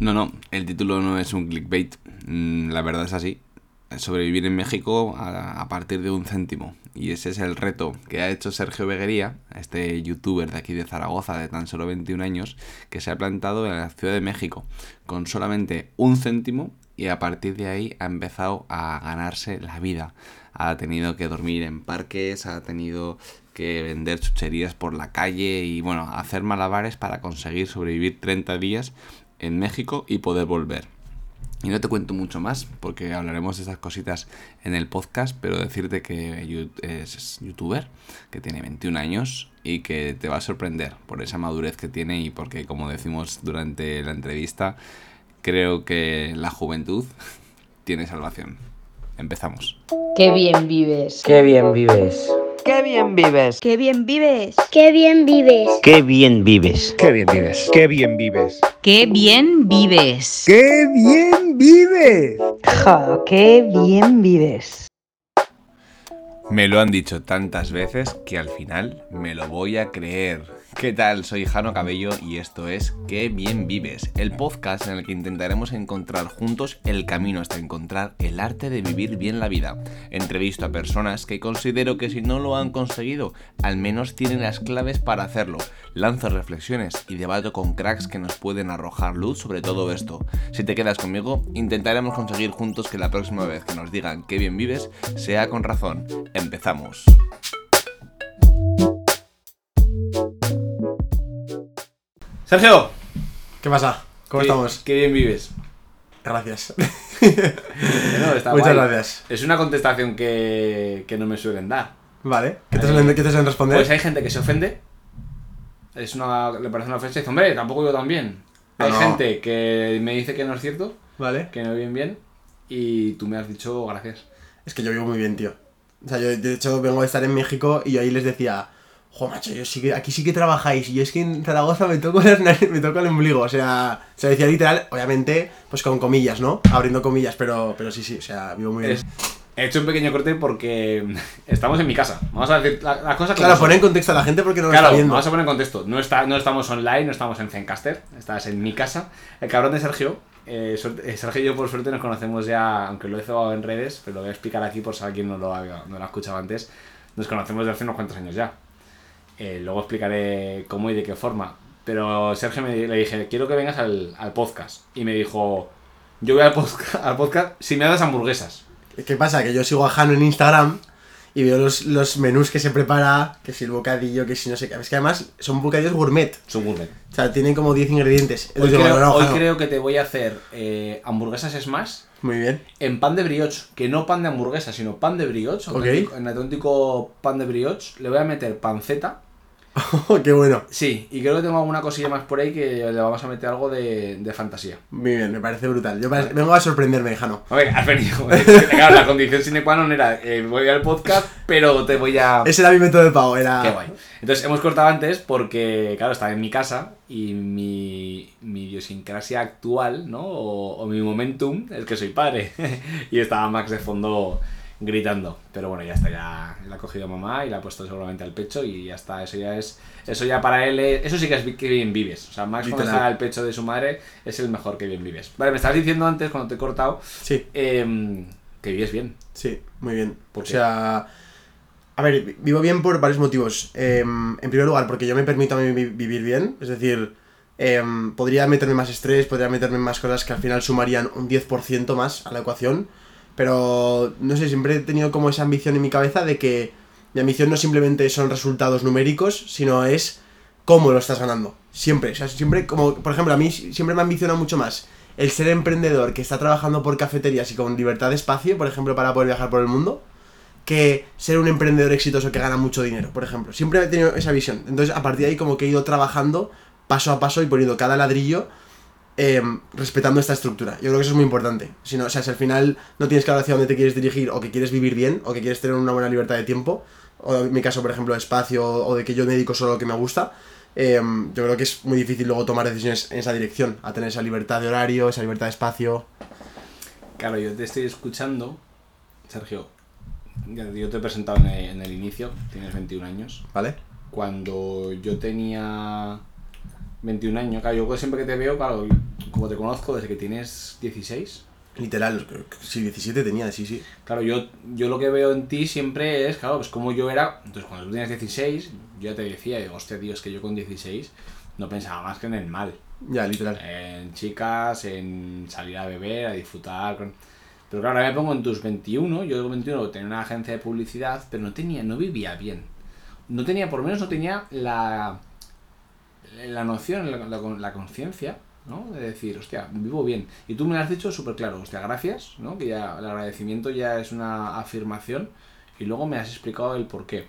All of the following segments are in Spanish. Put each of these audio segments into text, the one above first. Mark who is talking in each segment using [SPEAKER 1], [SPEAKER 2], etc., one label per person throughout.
[SPEAKER 1] No, no, el título no es un clickbait, mm, la verdad es así. Sobrevivir en México a, partir de un céntimo. Y ese es el reto que ha hecho Sergio Beguería, este youtuber de aquí de Zaragoza de tan solo 21 años, que se ha plantado en la Ciudad de México con solamente un céntimo y a partir de ahí ha empezado a ganarse la vida. Ha tenido que dormir en parques, ha tenido que vender chucherías por la calle y bueno, hacer malabares para conseguir sobrevivir 30 días en México y poder volver. Y no te cuento mucho más porque hablaremos de esas cositas en el podcast, pero decirte que es youtuber, que tiene 21 años y que te va a sorprender por esa madurez que tiene y porque, como decimos durante la entrevista, creo que la juventud tiene salvación. Empezamos.
[SPEAKER 2] Qué bien vives.
[SPEAKER 3] Qué bien vives.
[SPEAKER 4] Qué bien vives.
[SPEAKER 5] Qué bien vives.
[SPEAKER 6] Qué bien vives.
[SPEAKER 3] Qué bien vives.
[SPEAKER 7] Qué bien vives.
[SPEAKER 8] Qué bien vives.
[SPEAKER 9] Qué bien vives.
[SPEAKER 7] Qué bien vives.
[SPEAKER 2] Ja, qué bien vives.
[SPEAKER 1] Me lo han dicho tantas veces que al final me lo voy a creer. ¿Qué tal? Soy Jano Cabello y esto es Qué bien vives, el podcast en el que intentaremos encontrar juntos el camino hasta encontrar el arte de vivir bien la vida. Entrevisto a personas que considero que si no lo han conseguido, al menos tienen las claves para hacerlo. Lanzo reflexiones y debato con cracks que nos pueden arrojar luz sobre todo esto. Si te quedas conmigo, intentaremos conseguir juntos que la próxima vez que nos digan qué bien vives sea con razón. Empezamos. Sergio,
[SPEAKER 8] ¿Qué pasa? ¿Cómo
[SPEAKER 1] qué-
[SPEAKER 8] estamos?
[SPEAKER 1] Qué bien vives.
[SPEAKER 8] Gracias.
[SPEAKER 1] Bueno, está
[SPEAKER 8] Muchas
[SPEAKER 1] guay.
[SPEAKER 8] gracias.
[SPEAKER 1] Es una contestación que, que no me suelen dar.
[SPEAKER 8] Vale. ¿Qué te suelen, qué te suelen responder?
[SPEAKER 1] Pues hay gente que se ofende. Es una, le parece una ofensa y dice, hombre, tampoco yo tan bien. Hay
[SPEAKER 8] No.
[SPEAKER 1] gente que me dice que no es cierto,
[SPEAKER 8] Vale.
[SPEAKER 1] que no bien bien, y tú me has dicho gracias.
[SPEAKER 8] Es que yo vivo muy bien, tío. O sea, yo de hecho vengo de estar en México y yo ahí les decía, jo, macho, yo sí que, aquí sí que trabajáis. Y yo es que en Zaragoza me toco, las narices- me toco el ombligo. O sea, se decía literal, obviamente, pues con comillas, ¿no? Abriendo comillas, pero, pero sí, sí, o sea, vivo muy bien.
[SPEAKER 1] He hecho un pequeño corte porque estamos en mi casa. Vamos a decir la- las cosas como
[SPEAKER 8] Claro,
[SPEAKER 1] son.
[SPEAKER 8] poner en contexto a la gente porque no lo
[SPEAKER 1] Claro,
[SPEAKER 8] está viendo.
[SPEAKER 1] vamos a poner en contexto. No, está, no estamos online, no estamos en Zencaster, estás en mi casa. El cabrón de Sergio, eh, suerte- eh, Sergio y yo por suerte nos conocemos ya, aunque lo he cebado en redes, pero lo voy a explicar aquí por si alguien no lo, ha, no lo ha escuchado antes. Nos conocemos desde hace unos cuantos años ya. Eh, luego explicaré cómo y de qué forma. Pero Sergio me, le dije, quiero que vengas al, al podcast. Y me dijo, yo voy al podcast, al podcast si me das hamburguesas.
[SPEAKER 8] ¿Qué pasa? Que yo sigo a Jano en Instagram y veo los, los menús que se prepara, que si el bocadillo, que si no sé qué. Es que además son bocadillos gourmet.
[SPEAKER 1] Es un gourmet.
[SPEAKER 8] O sea, tienen como 10 ingredientes.
[SPEAKER 1] Hoy, creo,
[SPEAKER 8] bueno, no,
[SPEAKER 1] hoy
[SPEAKER 8] Jano,
[SPEAKER 1] creo que te voy a hacer eh, hamburguesas Smash
[SPEAKER 8] Muy bien.
[SPEAKER 1] en pan de brioche, que no pan de hamburguesa, sino pan de brioche,
[SPEAKER 8] Ok.
[SPEAKER 1] auténtico- en auténtico pan de brioche, le voy a meter panceta.
[SPEAKER 8] Qué bueno.
[SPEAKER 1] Sí, y creo que tengo alguna cosilla más por ahí que le vamos a meter algo de, de fantasía.
[SPEAKER 8] Muy bien, me parece brutal. Yo pare- vengo a sorprenderme, Jano.
[SPEAKER 1] A ver, has venido. claro, la condición sine qua non era eh, voy al podcast, pero te voy a.
[SPEAKER 8] Ese era mi método de pago, era...
[SPEAKER 1] Qué guay. Entonces hemos cortado antes porque, claro, estaba en mi casa y mi, mi idiosincrasia actual, ¿no? O, o mi momentum es que soy padre. y estaba Max de fondo gritando. Pero bueno, ya está, ya la ha cogido mamá y la ha puesto seguramente al pecho y ya está. Eso ya es. Eso ya para él es- Eso sí que es que bien vives. O sea, Max cuando está al pecho de su madre es el mejor que bien vives. Vale, me estabas diciendo antes cuando te he cortado
[SPEAKER 8] Sí,
[SPEAKER 1] em, que vives bien.
[SPEAKER 8] sí, muy bien.
[SPEAKER 1] ¿Por
[SPEAKER 8] o
[SPEAKER 1] qué?
[SPEAKER 8] sea... A ver, vi- vivo bien por varios motivos. Em, en primer lugar, porque yo me permito a mí vi- vivir bien. Es decir, em, podría meterme más estrés, podría meterme más cosas que al final sumarían un 10% más a la ecuación. Pero, no sé, siempre he tenido como esa ambición en mi cabeza de que mi ambición no simplemente son resultados numéricos, sino es cómo lo estás ganando. Siempre, o sea, siempre como, por ejemplo, a mí siempre me ambiciona mucho más el ser emprendedor que está trabajando por cafeterías y con libertad de espacio, por ejemplo, para poder viajar por el mundo, que ser un emprendedor exitoso que gana mucho dinero, por ejemplo. Siempre he tenido esa visión. Entonces, a partir de ahí, como que he ido trabajando paso a paso y poniendo cada ladrillo eh, respetando esta estructura. Yo creo que eso es muy importante. Si no, o sea, si al final no tienes claro hacia dónde te quieres dirigir, o que quieres vivir bien, o que quieres tener una buena libertad de tiempo, o en mi caso, por ejemplo, espacio, o de que yo me dedico solo a lo que me gusta, eh, yo creo que es muy difícil luego tomar decisiones en esa dirección, a tener esa libertad de horario, esa libertad de espacio.
[SPEAKER 1] Claro, yo te estoy escuchando, Sergio. Yo te he presentado en el, en el inicio, tienes 21 años.
[SPEAKER 8] ¿Vale?
[SPEAKER 1] Cuando yo tenía 21 años, claro, yo siempre que te veo, claro, como te conozco desde que tienes 16.
[SPEAKER 8] Literal, sí, 17 tenía, sí, sí.
[SPEAKER 1] Claro, yo, yo lo que veo en ti siempre es, claro, pues como yo era. Entonces, cuando tú tenías 16, yo ya te decía, digo, hostia, tío, es que yo con 16 no pensaba más que en el mal.
[SPEAKER 8] Ya, literal.
[SPEAKER 1] En chicas, en salir a beber, a disfrutar. con- Pero claro, ahora me pongo en tus 21. Yo con 21 tenía una agencia de publicidad, pero no tenía, no vivía bien. No tenía, por lo menos no tenía la, la noción, la, la, la conciencia, ¿no? De decir, hostia, vivo bien. Y tú me lo has dicho súper claro, hostia, gracias, ¿no? Que ya el agradecimiento ya es una afirmación. Y luego me has explicado el por qué.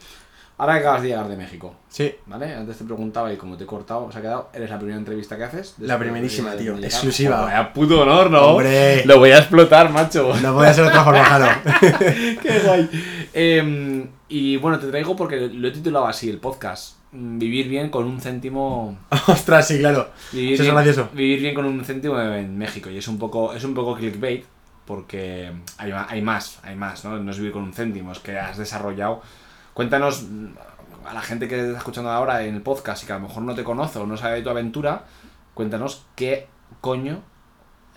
[SPEAKER 1] Ahora que acabas de llegar de México,
[SPEAKER 8] Sí,
[SPEAKER 1] ¿Vale? Antes te preguntaba y como te he cortado, se ha quedado. ¿Eres la primera entrevista que haces?
[SPEAKER 8] La primerísima, tío.
[SPEAKER 1] llegar.
[SPEAKER 8] Exclusiva.
[SPEAKER 1] Joder, Vaya puto honor, ¿no?
[SPEAKER 8] Hombre.
[SPEAKER 1] Lo voy a explotar, macho.
[SPEAKER 8] no puede ser de otra forma, Jano.
[SPEAKER 1] Qué guay. Em, y bueno, te traigo porque lo he titulado así, el podcast. Vivir bien con un céntimo.
[SPEAKER 8] Ostras, sí, claro.
[SPEAKER 1] Vivir
[SPEAKER 8] Eso es
[SPEAKER 1] bien,
[SPEAKER 8] gracioso.
[SPEAKER 1] Vivir bien con un céntimo en México. Y es un poco, es un poco clickbait. Porque hay, hay más, hay más, ¿no? No es vivir con un céntimo, es que has desarrollado. Cuéntanos mm, a la gente que te está escuchando ahora en el podcast y que a lo mejor no te conoce o no sabe de tu aventura, cuéntanos qué coño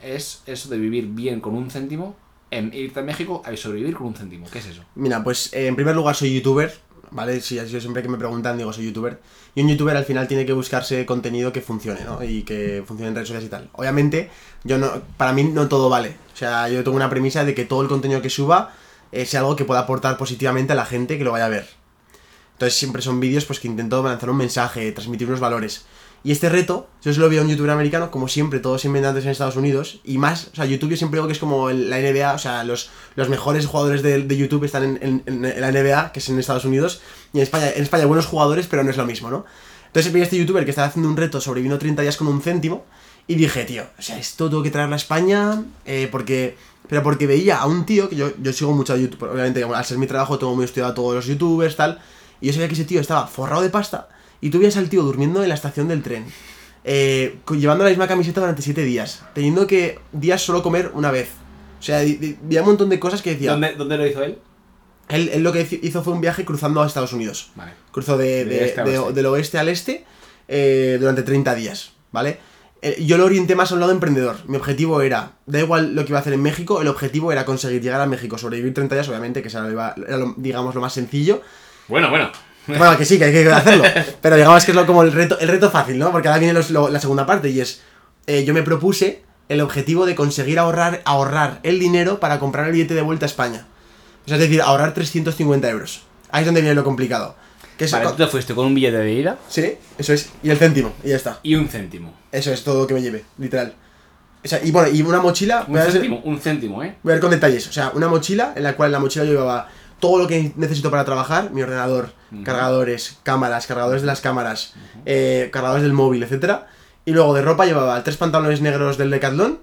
[SPEAKER 1] es eso de vivir bien con un céntimo, en irte a México a sobrevivir con un céntimo. ¿Qué es eso?
[SPEAKER 8] Mira, pues eh, en primer lugar soy youtuber, ¿vale? Sí, yo siempre que me preguntan digo soy youtuber. Y un youtuber al final tiene que buscarse contenido que funcione, ¿no? Y que funcione en redes sociales y tal. Obviamente, yo no, para mí no todo vale. O sea, yo tengo una premisa de que todo el contenido que suba eh, sea algo que pueda aportar positivamente a la gente que lo vaya a ver. Entonces siempre son vídeos pues que intento lanzar un mensaje, transmitir unos valores. Y este reto, yo se lo veo a un youtuber americano, como siempre, todos inventantes en Estados Unidos, y más, o sea, YouTube yo siempre digo que es como la NBA, o sea, los, los mejores jugadores de, de YouTube están en, en- la NBA, que es en Estados Unidos, y en España, en España buenos jugadores, pero no es lo mismo, ¿no? Entonces vi a este youtuber que estaba haciendo un reto sobreviviendo 30 días con un céntimo, y dije, tío, o sea, esto tengo que traerlo a España, eh, porque... Pero porque veía a un tío, que yo, yo sigo mucho a YouTube, obviamente, al ser mi trabajo tengo muy estudiado a todos los youtubers, tal, y yo sabía que ese tío estaba forrado de pasta, y tú veías al tío durmiendo en la estación del tren, eh, llevando la misma camiseta durante 7 días, teniendo que días solo comer una vez. O sea, veía un montón de cosas que decía.
[SPEAKER 1] ¿Dónde, ¿Dónde lo hizo él?
[SPEAKER 8] Él, él lo que hizo fue un viaje cruzando a Estados Unidos.
[SPEAKER 1] Vale.
[SPEAKER 8] Cruzó de,
[SPEAKER 1] De
[SPEAKER 8] de-
[SPEAKER 1] este
[SPEAKER 8] de- del oeste al este eh, durante 30 días, ¿vale? Eh, yo lo orienté más a un lado emprendedor. Mi objetivo era, da igual lo que iba a hacer en México, el objetivo era conseguir llegar a México, sobrevivir 30 días, obviamente, que era lo- digamos, lo más sencillo.
[SPEAKER 1] Bueno, bueno.
[SPEAKER 8] Bueno, que sí, que hay que hacerlo. Pero digamos que es lo, como el reto, el reto fácil, ¿no? Porque ahora viene los- lo- la segunda parte y es, eh, yo me propuse el objetivo de conseguir ahorrar, ahorrar el dinero para comprar el billete de vuelta a España. O sea, es decir, ahorrar 350 euros. Ahí es donde viene lo complicado. Que es,
[SPEAKER 1] Vale, tú te fuiste con un billete de ida
[SPEAKER 8] Sí, eso es. Y el céntimo, y ya está.
[SPEAKER 1] y un céntimo.
[SPEAKER 8] Eso es todo lo que me lleve, literal. O sea, y bueno, y una mochila.
[SPEAKER 1] Un
[SPEAKER 8] voy a ver-
[SPEAKER 1] céntimo, un céntimo, ¿eh?
[SPEAKER 8] Voy a ver con detalles. O sea, una mochila en la cual en la mochila yo llevaba todo lo que necesito para trabajar, mi ordenador, cargadores, cámaras, cargadores de las cámaras, eh, cargadores del móvil, etcétera. Y luego de ropa llevaba tres pantalones negros del Decathlon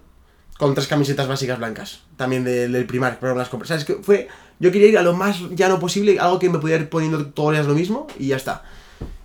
[SPEAKER 8] con tres camisetas básicas blancas, también del, del Primark, pero las compré. O sea, es que fue yo quería ir a lo más llano posible, algo que me pudiera ir poniendo todos los días lo mismo y ya está.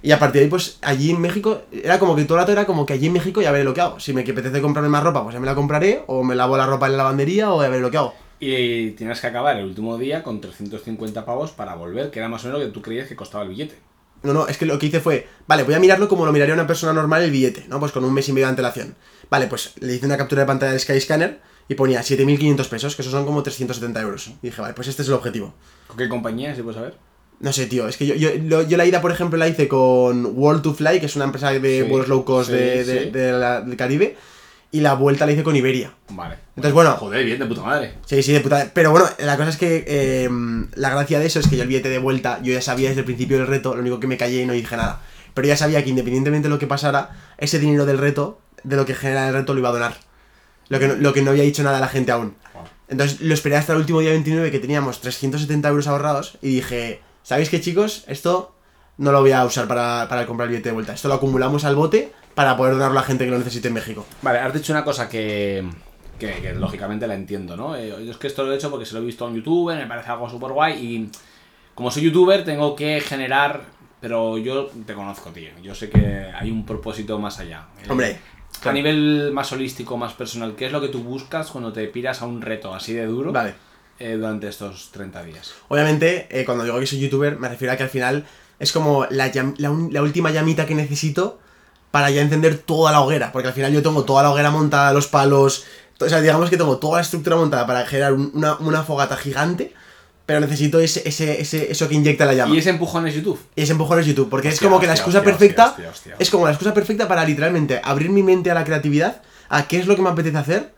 [SPEAKER 8] Y a partir de ahí, pues allí en México, era como que todo el rato era como que allí en México ya veré lo que hago. Si me apetece comprarme más ropa, pues ya me la compraré, o me lavo la ropa en la lavandería, o ya veré lo que hago.
[SPEAKER 1] Y tienes que acabar el último día con 350 pavos para volver, que era más o menos lo que tú creías que costaba el billete.
[SPEAKER 8] No, no, es que lo que hice fue, vale, voy a mirarlo como lo miraría una persona normal el billete, ¿no? Pues con un mes y medio de antelación. Vale, pues le hice una captura de pantalla del Skyscanner y ponía 7.500 pesos, que eso son como 370 euros. Y dije, vale, pues este es el objetivo.
[SPEAKER 1] ¿Con qué compañía, si puedes saber?
[SPEAKER 8] No sé, tío, es que yo, yo, lo- yo la ida, por ejemplo, la hice con World to Fly, que es una empresa de
[SPEAKER 1] Sí,
[SPEAKER 8] vuelos low cost
[SPEAKER 1] sí,
[SPEAKER 8] de, de-
[SPEAKER 1] sí.
[SPEAKER 8] de la- del Caribe, y la vuelta la hice con Iberia.
[SPEAKER 1] Vale.
[SPEAKER 8] Entonces, bueno.
[SPEAKER 1] Joder, bien de puta madre.
[SPEAKER 8] Sí, sí, de puta. Pero bueno, la cosa es que eh, la gracia de eso es que yo el billete de vuelta, yo ya sabía desde el principio del reto, lo único que me callé y no dije nada. Pero ya sabía que independientemente de lo que pasara, ese dinero del reto, de lo que genera el reto, lo iba a donar. Lo que no, lo que no había dicho nada a la gente aún. Entonces lo esperé hasta el último día 29 que teníamos 370 euros ahorrados y dije, ¿sabéis qué chicos? Esto no lo voy a usar para, para comprar el billete de vuelta. Esto lo acumulamos al bote para poder donarlo a la gente que lo necesite en México.
[SPEAKER 1] Vale, has dicho una cosa que, que, que lógicamente la entiendo, ¿no? Eh, yo es que esto lo he hecho porque se lo he visto en YouTube, me parece algo súper guay y como soy youtuber tengo que generar, pero yo te conozco, tío, yo sé que hay un propósito más allá. Eh,
[SPEAKER 8] Hombre,
[SPEAKER 1] A
[SPEAKER 8] claro.
[SPEAKER 1] nivel más holístico, más personal, ¿qué es lo que tú buscas cuando te piras a un reto así de duro
[SPEAKER 8] Vale.
[SPEAKER 1] eh, durante estos 30 días?
[SPEAKER 8] Obviamente, eh, cuando digo que soy youtuber, me refiero a que al final es como la, llam- la un- la última llamita que necesito para ya encender toda la hoguera. Porque al final yo tengo toda la hoguera montada, los palos. O sea, digamos que tengo toda la estructura montada para generar un- una, una fogata gigante. Pero necesito ese, ese, ese, eso que inyecta la llama.
[SPEAKER 1] Y ese empujón es YouTube.
[SPEAKER 8] Y ese empujón es YouTube, porque es
[SPEAKER 1] Hostia,
[SPEAKER 8] como que la excusa
[SPEAKER 1] hostia,
[SPEAKER 8] perfecta. Es como la excusa perfecta para literalmente abrir mi mente a la creatividad, a qué es lo que me apetece hacer.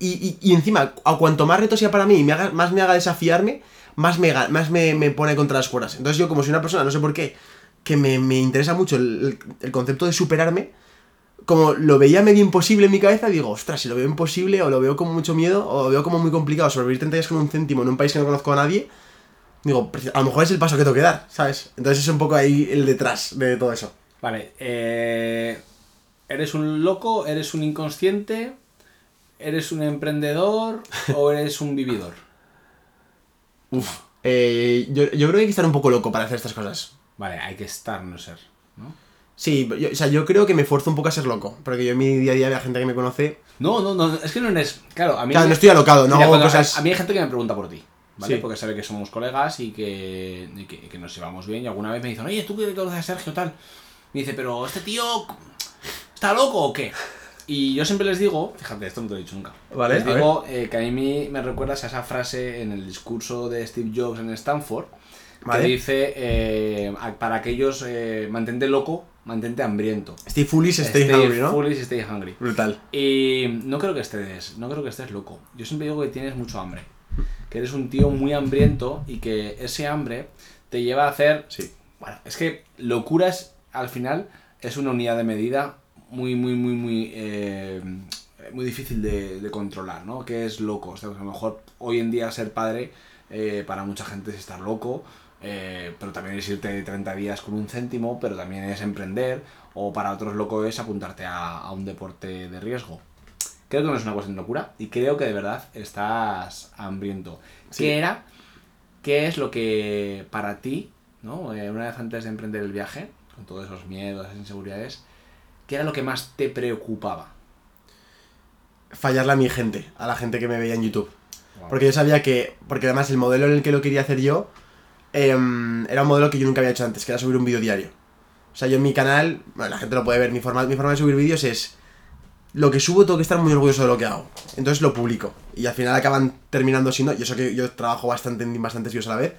[SPEAKER 8] Y, y- y encima, a cuanto más reto sea para mí y me haga, más me haga desafiarme, más me, más me, me pone contra las cuerdas. Entonces yo, como soy una persona, no sé por qué, que me, me interesa mucho el, el- concepto de superarme, como lo veía medio imposible en mi cabeza, digo, ostras, si lo veo imposible, o lo veo con mucho miedo, o lo veo como muy complicado, sobrevivir 30 días con un céntimo en un país que no conozco a nadie, digo, "Preci- a lo mejor es el paso que tengo que dar, ¿sabes? Entonces es un poco ahí el detrás de todo eso.
[SPEAKER 1] Vale, eh, ¿eres un loco? ¿Eres un inconsciente? ¿Eres un emprendedor? ¿O eres un vividor?
[SPEAKER 8] Eh, yo, yo creo que hay que estar un poco loco para hacer estas cosas.
[SPEAKER 1] Vale, hay que estar, no ser. ¿no?
[SPEAKER 8] Sí, yo- o sea, yo creo que me esfuerzo un poco a ser loco, porque yo en mi día a día, la gente que me conoce,
[SPEAKER 1] No, no, no, es que no eres. Claro, a mí.
[SPEAKER 8] Claro, no estoy alocado, no hago
[SPEAKER 1] cuando-
[SPEAKER 8] cosas-
[SPEAKER 1] A mí hay gente que me pregunta por ti, ¿vale?
[SPEAKER 8] Sí.
[SPEAKER 1] Porque sabe que somos colegas y que, y que, y que nos llevamos bien. Y alguna vez me dicen, oye, ¿tú que conoces a Sergio tal? Me dice, pero este tío. ¿Está loco o qué? Y yo siempre les digo, fíjate, esto no te lo he dicho nunca.
[SPEAKER 8] Vale,
[SPEAKER 1] les
[SPEAKER 8] a
[SPEAKER 1] digo eh, que a mí me recuerdas a esa frase en el discurso de Steve Jobs en Stanford.
[SPEAKER 8] Vale.
[SPEAKER 1] Que dice, eh, para aquellos, eh, mantente loco, mantente hambriento.
[SPEAKER 8] stay foolish, stay, hungry, ¿no?
[SPEAKER 1] foolish, stay hungry.
[SPEAKER 8] Brutal.
[SPEAKER 1] Y no creo que estés, no creo que estés loco. Yo siempre digo que tienes mucho hambre. Que eres un tío muy hambriento y que ese hambre te lleva a hacer.
[SPEAKER 8] Sí.
[SPEAKER 1] Bueno, es que locuras al final es una unidad de medida muy, muy, muy, muy. eh, muy difícil de, de controlar, ¿no? Que es loco. O sea, a lo mejor hoy en día ser padre eh, para mucha gente es estar loco. Eh, pero también es irte 30 días con un céntimo, pero también es emprender, o para otros loco es apuntarte a, a un deporte de riesgo. Creo que no es una cuestión de locura y creo que de verdad estás hambriento. ¿Qué era? ¿Qué es lo que para ti, ¿no? Eh, una vez antes de emprender el viaje, con todos esos miedos, esas inseguridades, ¿qué era lo que más te preocupaba?
[SPEAKER 8] Fallarle a mi gente, a la gente que me veía en YouTube.
[SPEAKER 1] Wow.
[SPEAKER 8] Porque yo sabía que, porque además el modelo en el que lo quería hacer yo, em, era un modelo que yo nunca había hecho antes, que era subir un vídeo diario. O sea, yo en mi canal, bueno, la gente lo puede ver, mi forma, mi forma de subir vídeos es, lo que subo tengo que estar muy orgulloso de lo que hago. Entonces lo publico. Y al final acaban terminando siendo, yo sé que yo trabajo bastante en bastantes vídeos a la vez,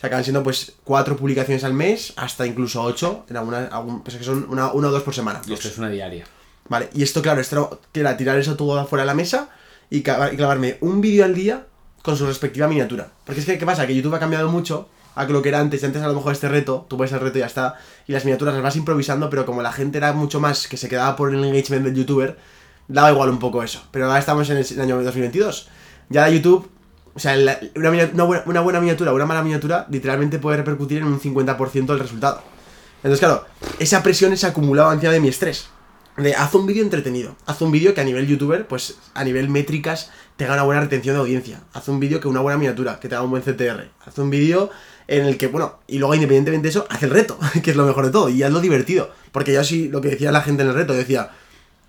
[SPEAKER 8] se acaban siendo pues cuatro publicaciones al mes, hasta incluso ocho, en alguna, algún, pues que son una, una o dos por semana.
[SPEAKER 1] Y esto es una diaria.
[SPEAKER 8] Vale, y esto, claro, esto era tirar eso todo afuera de la mesa y, clavar- y clavarme un vídeo al día con su respectiva miniatura. Porque es que, ¿qué pasa? Que YouTube ha cambiado mucho a lo que era antes. Antes, a lo mejor, este reto, tú ves el reto y ya está. Y las miniaturas las vas improvisando, pero como la gente era mucho más que se quedaba por el engagement del youtuber, daba igual un poco eso. Pero ahora estamos en el, en el año 2022. Ya YouTube. O sea, la- una, buena, una buena miniatura, una mala miniatura, literalmente puede repercutir en un 50% del resultado. Entonces, claro, esa presión se acumulaba encima de mi estrés. De haz un vídeo entretenido. Haz un vídeo que a nivel youtuber, pues a nivel métricas, tenga una buena retención de audiencia. Haz un vídeo que una buena miniatura, que tenga un buen CTR. Haz un vídeo en el que, bueno, y luego independientemente de eso, haz el reto, que es lo mejor de todo, y hazlo divertido. Porque yo sí, lo que decía la gente en el reto, decía,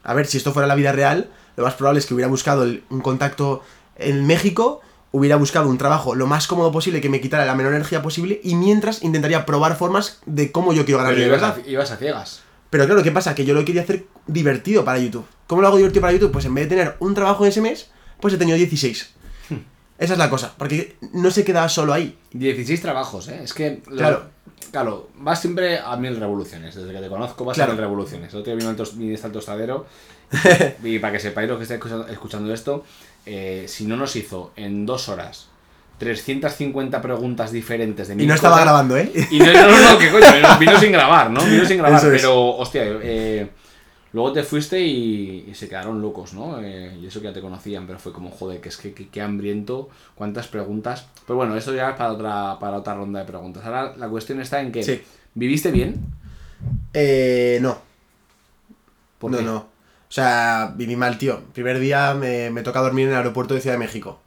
[SPEAKER 8] a ver, si esto fuera la vida real, lo más probable es que hubiera buscado el- un contacto en México, hubiera buscado un trabajo lo más cómodo posible que me quitara la menor energía posible y mientras intentaría probar formas de cómo yo quiero ganar
[SPEAKER 1] Pero
[SPEAKER 8] dinero,
[SPEAKER 1] ibas
[SPEAKER 8] ¿verdad?
[SPEAKER 1] a, ibas a ciegas.
[SPEAKER 8] Pero claro, ¿qué pasa? Que yo lo quería hacer divertido para YouTube. ¿Cómo lo hago divertido para YouTube? Pues en vez de tener un trabajo en ese mes, pues he tenido 16. Esa es la cosa, porque no se queda solo ahí.
[SPEAKER 1] 16 trabajos, ¿eh? Es que. lo-
[SPEAKER 8] Claro.
[SPEAKER 1] Claro, vas siempre a mil revoluciones. Desde que te conozco vas
[SPEAKER 8] Claro.
[SPEAKER 1] a mil revoluciones. El otro día vino el viniste al tostadero. y para que sepáis lo que estáis escuchando, esto, eh, si no nos hizo en dos horas 350 preguntas diferentes de
[SPEAKER 8] Y
[SPEAKER 1] mil
[SPEAKER 8] no estaba grabando, ¿eh?
[SPEAKER 1] Y no, no, no, no, que coño, vino, sin grabar, ¿no? Vino sin grabar,
[SPEAKER 8] Eso es.
[SPEAKER 1] pero, hostia, eh, luego te fuiste y, y se quedaron locos, ¿no? Eh, y eso que ya te conocían, pero fue como, joder, que es que, que- qué hambriento, cuántas preguntas. Pero bueno, eso ya es para otra, para otra ronda de preguntas. Ahora la cuestión está en que,
[SPEAKER 8] Sí.
[SPEAKER 1] ¿viviste bien?
[SPEAKER 8] Eh, no.
[SPEAKER 1] ¿Por
[SPEAKER 8] no,
[SPEAKER 1] qué?
[SPEAKER 8] no. O sea, viví mal, tío. Primer día me, me toca dormir en el aeropuerto de Ciudad de México.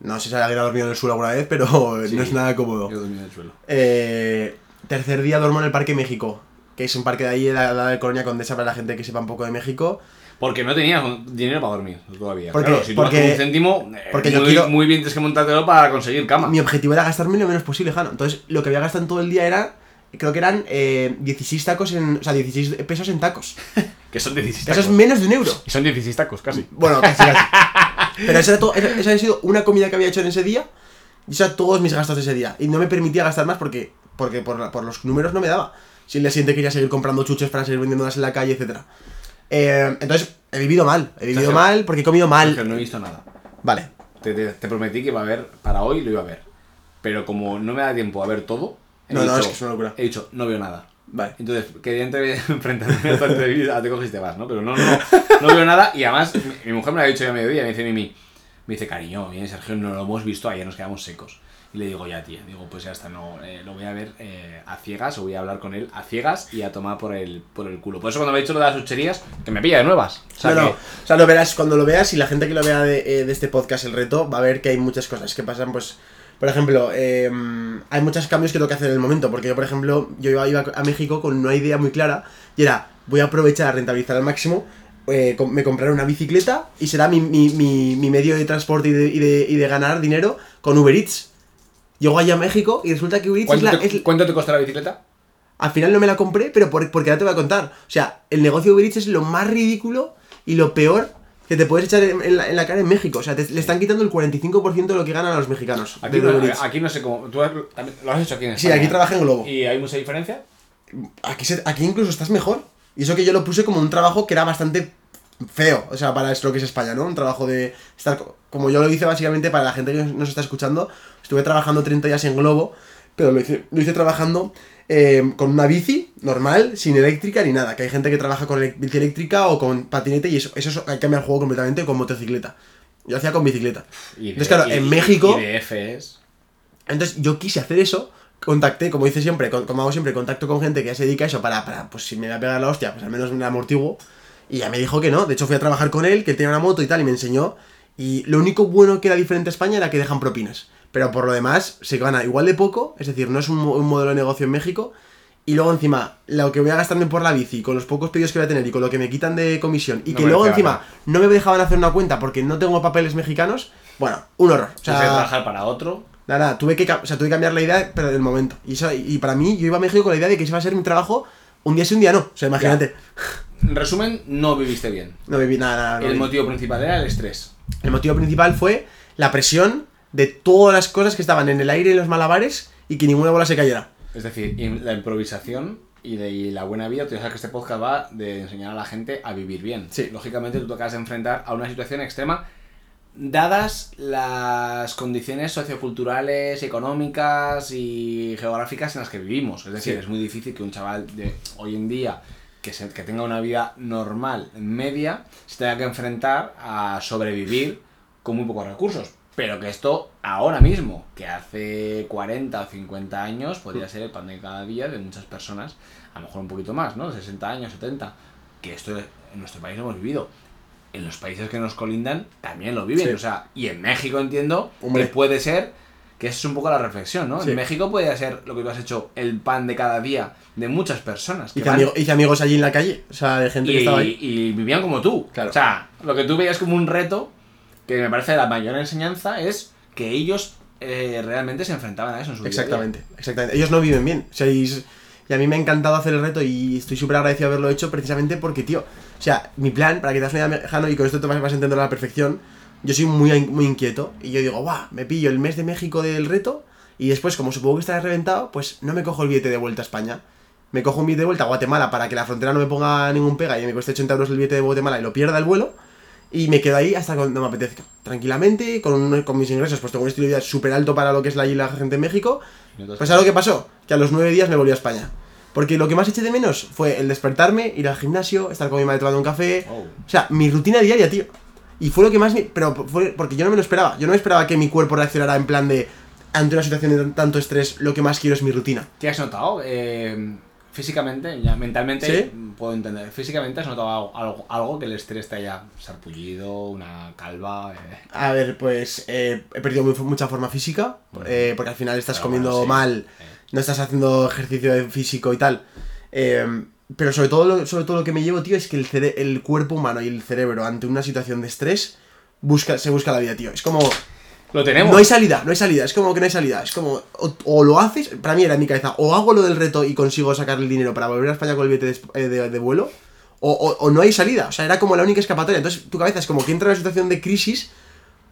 [SPEAKER 8] No sé si alguien ha dormido en el suelo alguna vez, pero
[SPEAKER 1] Sí.
[SPEAKER 8] no es nada cómodo.
[SPEAKER 1] Yo dormí en el suelo.
[SPEAKER 8] Eh, tercer día duermo en el Parque México, que es un parque de ahí, de la, de Colonia Condesa, para la gente que sepa un poco de México.
[SPEAKER 1] Porque no tenías dinero para dormir todavía.
[SPEAKER 8] Porque-
[SPEAKER 1] claro, si tú
[SPEAKER 8] porque-
[SPEAKER 1] un céntimo, eh,
[SPEAKER 8] porque yo
[SPEAKER 1] muy,
[SPEAKER 8] quiero-
[SPEAKER 1] muy bien tienes que montártelo para conseguir cama.
[SPEAKER 8] Mi objetivo era gastarme lo menos posible, Jano. Entonces, lo que había gastado en todo el día era creo que eran eh, 16 tacos en. O sea, 16 pesos en tacos.
[SPEAKER 1] Que son 16
[SPEAKER 8] Eso
[SPEAKER 1] tacos.
[SPEAKER 8] es menos de un euro.
[SPEAKER 1] Y son 16 tacos, casi.
[SPEAKER 8] Bueno, casi, casi. Pero esa, era todo, esa, esa había sido una comida que había hecho en ese día. Y eso eran todos mis gastos de ese día. Y no me permitía gastar más porque, porque por, la- por los números no me daba. Si el día siguiente quería seguir comprando chuches para seguir vendiéndolas en la calle, etcétera Eh, entonces, he vivido mal. He vivido
[SPEAKER 1] Sergio.
[SPEAKER 8] mal porque he comido mal.
[SPEAKER 1] Sergio, no he visto nada.
[SPEAKER 8] Vale.
[SPEAKER 1] Te, te- te prometí que iba a ver, para hoy lo iba a ver. Pero como no me da tiempo a ver todo, he
[SPEAKER 8] No, no,
[SPEAKER 1] dicho,
[SPEAKER 8] es que es una locura.
[SPEAKER 1] He dicho, no veo nada.
[SPEAKER 8] Vale.
[SPEAKER 1] Entonces, quería enfrentarme a tu entrevista, te cogiste más, ¿no? Pero no, no, no veo nada. Y además, mi, mi mujer me lo ha dicho ya a mediodía, me dice Mimi, me dice, cariño, bien, Sergio, no lo hemos visto, ayer nos quedamos secos. Y le digo, ya, tía, digo, pues ya está, no, eh, lo voy a ver eh, a ciegas, o voy a hablar con él a ciegas y a tomar por el, por el culo. Por eso cuando me ha dicho lo de las chucherías, que me pilla de nuevas. O sea,
[SPEAKER 8] no, O sea, lo verás, cuando lo veas y la gente que lo vea de, eh, de este podcast, el reto, va a ver que hay muchas cosas que pasan, pues. Por ejemplo, eh, hay muchos cambios que tengo que hacer en el momento. Porque yo, por ejemplo, yo iba, iba a México con una idea muy clara. Y era, voy a aprovechar a rentabilizar al máximo. eh, me compraré una bicicleta y será mi, mi- mi- mi medio de transporte y de, y, de, y de ganar dinero con Uber Eats. Llego allá a México y resulta que Eats es
[SPEAKER 1] ¿Cuánto,
[SPEAKER 8] la,
[SPEAKER 1] te,
[SPEAKER 8] es-
[SPEAKER 1] cuánto te costó la bicicleta?
[SPEAKER 8] al final no me la compré, pero por- porque ahora te voy a contar. O sea, el negocio de Uber Eats es lo más ridículo y lo peor que te puedes echar en, en la, en la cara en México. O sea, te- le están quitando el 45% de lo que ganan a los mexicanos.
[SPEAKER 1] Aquí
[SPEAKER 8] de
[SPEAKER 1] no, aquí no sé cómo. ¿Tú has- también lo has hecho aquí en
[SPEAKER 8] Sí,
[SPEAKER 1] España?
[SPEAKER 8] aquí trabaja en Globo.
[SPEAKER 1] ¿Y hay mucha diferencia?
[SPEAKER 8] Aquí, se- aquí incluso estás mejor. Y eso que yo lo puse como un trabajo que era bastante feo. O sea, para lo que es España, ¿no? Un trabajo de estar... co- Como yo lo hice básicamente para la gente que nos está escuchando. Estuve trabajando 30 días en Globo. Pero lo hice, lo hice trabajando eh, con una bici normal, sin eléctrica ni nada. Que hay gente que trabaja con bici eléctrica o con patinete y eso, eso es- cambia el juego completamente con motocicleta. Yo hacía con bicicleta.
[SPEAKER 1] Y
[SPEAKER 8] Entonces, claro, en México-
[SPEAKER 1] Y es.
[SPEAKER 8] Entonces yo quise hacer eso, contacté, como hice siempre, con- como hago siempre, contacto con gente que ya se dedica a eso para, para, pues si me va a pegar la hostia, pues al menos me la amortiguo. Y ya me dijo que no, de hecho fui a trabajar con él, que él tenía una moto y tal, y me enseñó. Y lo único bueno que era diferente a España era que dejan propinas. Pero por lo demás, se gana igual de poco, es decir, no es un, mo- un modelo de negocio en México. Y luego encima, lo que voy a gastarme por la bici, con los pocos pedidos que voy a tener y con lo que me quitan de comisión, y
[SPEAKER 1] No
[SPEAKER 8] que luego encima no me dejaban hacer una cuenta porque no tengo papeles mexicanos, bueno, un horror. O sea,
[SPEAKER 1] sea, trabajar para otro.
[SPEAKER 8] Nada, tuve que, o sea, tuve que cambiar la idea, pero del momento. Y, eso- y para mí, yo iba a México con la idea de que ese iba a ser mi trabajo un día sí, un día no. O sea, imagínate.
[SPEAKER 1] En resumen, no viviste bien.
[SPEAKER 8] No viví nada, nada. no
[SPEAKER 1] el
[SPEAKER 8] viví.
[SPEAKER 1] motivo principal era el estrés.
[SPEAKER 8] El motivo principal fue la presión de todas las cosas que estaban en el aire y los malabares y que ninguna bola se cayera.
[SPEAKER 1] Es decir, la improvisación y de y la buena vida. Tú sabes que este podcast va de enseñar a la gente a vivir bien.
[SPEAKER 8] Sí.
[SPEAKER 1] Lógicamente, tú te acabas de enfrentar a una situación extrema. Dadas las condiciones socioculturales, económicas y geográficas en las que vivimos. Es decir,
[SPEAKER 8] Sí.
[SPEAKER 1] es muy difícil que un chaval de hoy en día que, se- que tenga una vida normal, media, se tenga que enfrentar a sobrevivir con muy pocos recursos. Pero que esto ahora mismo, que hace 40 o 50 años, podría ser el pan de cada día de muchas personas, a lo mejor un poquito más, ¿no? 60 años, 70. Que esto en nuestro país lo hemos vivido. En los países que nos colindan también lo viven.
[SPEAKER 8] Sí.
[SPEAKER 1] O sea, y en México entiendo
[SPEAKER 8] Hombre.
[SPEAKER 1] que puede ser, que es un poco la reflexión, ¿no?
[SPEAKER 8] Sí.
[SPEAKER 1] En México podría ser lo que tú has hecho, el pan de cada día de muchas personas. que
[SPEAKER 8] Hice,
[SPEAKER 1] van-
[SPEAKER 8] amigo- hice amigos allí en la calle. O sea, de gente que
[SPEAKER 1] y,
[SPEAKER 8] estaba ahí.
[SPEAKER 1] y vivían como tú.
[SPEAKER 8] Claro.
[SPEAKER 1] O sea, lo que tú veías como un reto, que me parece la mayor enseñanza, es que ellos eh, realmente se enfrentaban a eso en su día.
[SPEAKER 8] Exactamente, exactamente. Ellos no viven bien. O sea, y, y a mí me ha encantado hacer el reto y estoy súper agradecido de haberlo hecho precisamente porque, tío, o sea, mi plan, para que te das una idea, Jano, y con esto te vas, vas a entenderlo a la perfección, yo soy muy, muy inquieto y yo digo, guau, me pillo el mes de México del reto y después, como supongo que estará reventado, pues no me cojo el billete de vuelta a España. Me cojo un billete de vuelta a Guatemala para que la frontera no me ponga ningún pega y me cueste 80 euros el billete de Guatemala y lo pierda el vuelo. Y me quedo ahí hasta cuando me apetezca. Tranquilamente, con, con mis ingresos, pues tengo un estilo de vida súper alto para lo que es la, la gente en México. Pues ¿sabes lo que pasó? Que a los nueve días me volví a España. Porque lo que más eché de menos fue el despertarme, ir al gimnasio, estar con mi madre tomando un café.
[SPEAKER 1] Oh.
[SPEAKER 8] O sea, mi rutina diaria, tío. Y fue lo que más me... Pero fue porque yo no me lo esperaba. Yo no me esperaba que mi cuerpo reaccionara en plan de... Ante una situación de tanto estrés, lo que más quiero es mi rutina.
[SPEAKER 1] ¿Qué has notado? Eh, físicamente, ya mentalmente,
[SPEAKER 8] ¿Sí?
[SPEAKER 1] puedo entender. Físicamente has notado algo, algo, algo que el estrés te haya sarpullido, una calva. eh?
[SPEAKER 8] A ver, pues eh, he perdido muy- mucha forma física, porque al final estás
[SPEAKER 1] Pero
[SPEAKER 8] comiendo
[SPEAKER 1] bueno, sí.
[SPEAKER 8] mal, no estás haciendo ejercicio físico y tal. Eh, pero sobre todo, lo, sobre todo lo que me llevo, tío, es que el, cere- el cuerpo humano y el cerebro ante una situación de estrés busca, se busca la vida, tío. Es como...
[SPEAKER 1] Lo tenemos.
[SPEAKER 8] No hay salida, no hay salida, es como que no hay salida. Es como, o, o lo haces, para mí era en mi cabeza, o hago lo del reto y consigo sacar el dinero para volver a España con el billete de, eh, de- de vuelo, o, o- o no hay salida. O sea, era como la única escapatoria. Entonces tu cabeza es como que entra en una situación de crisis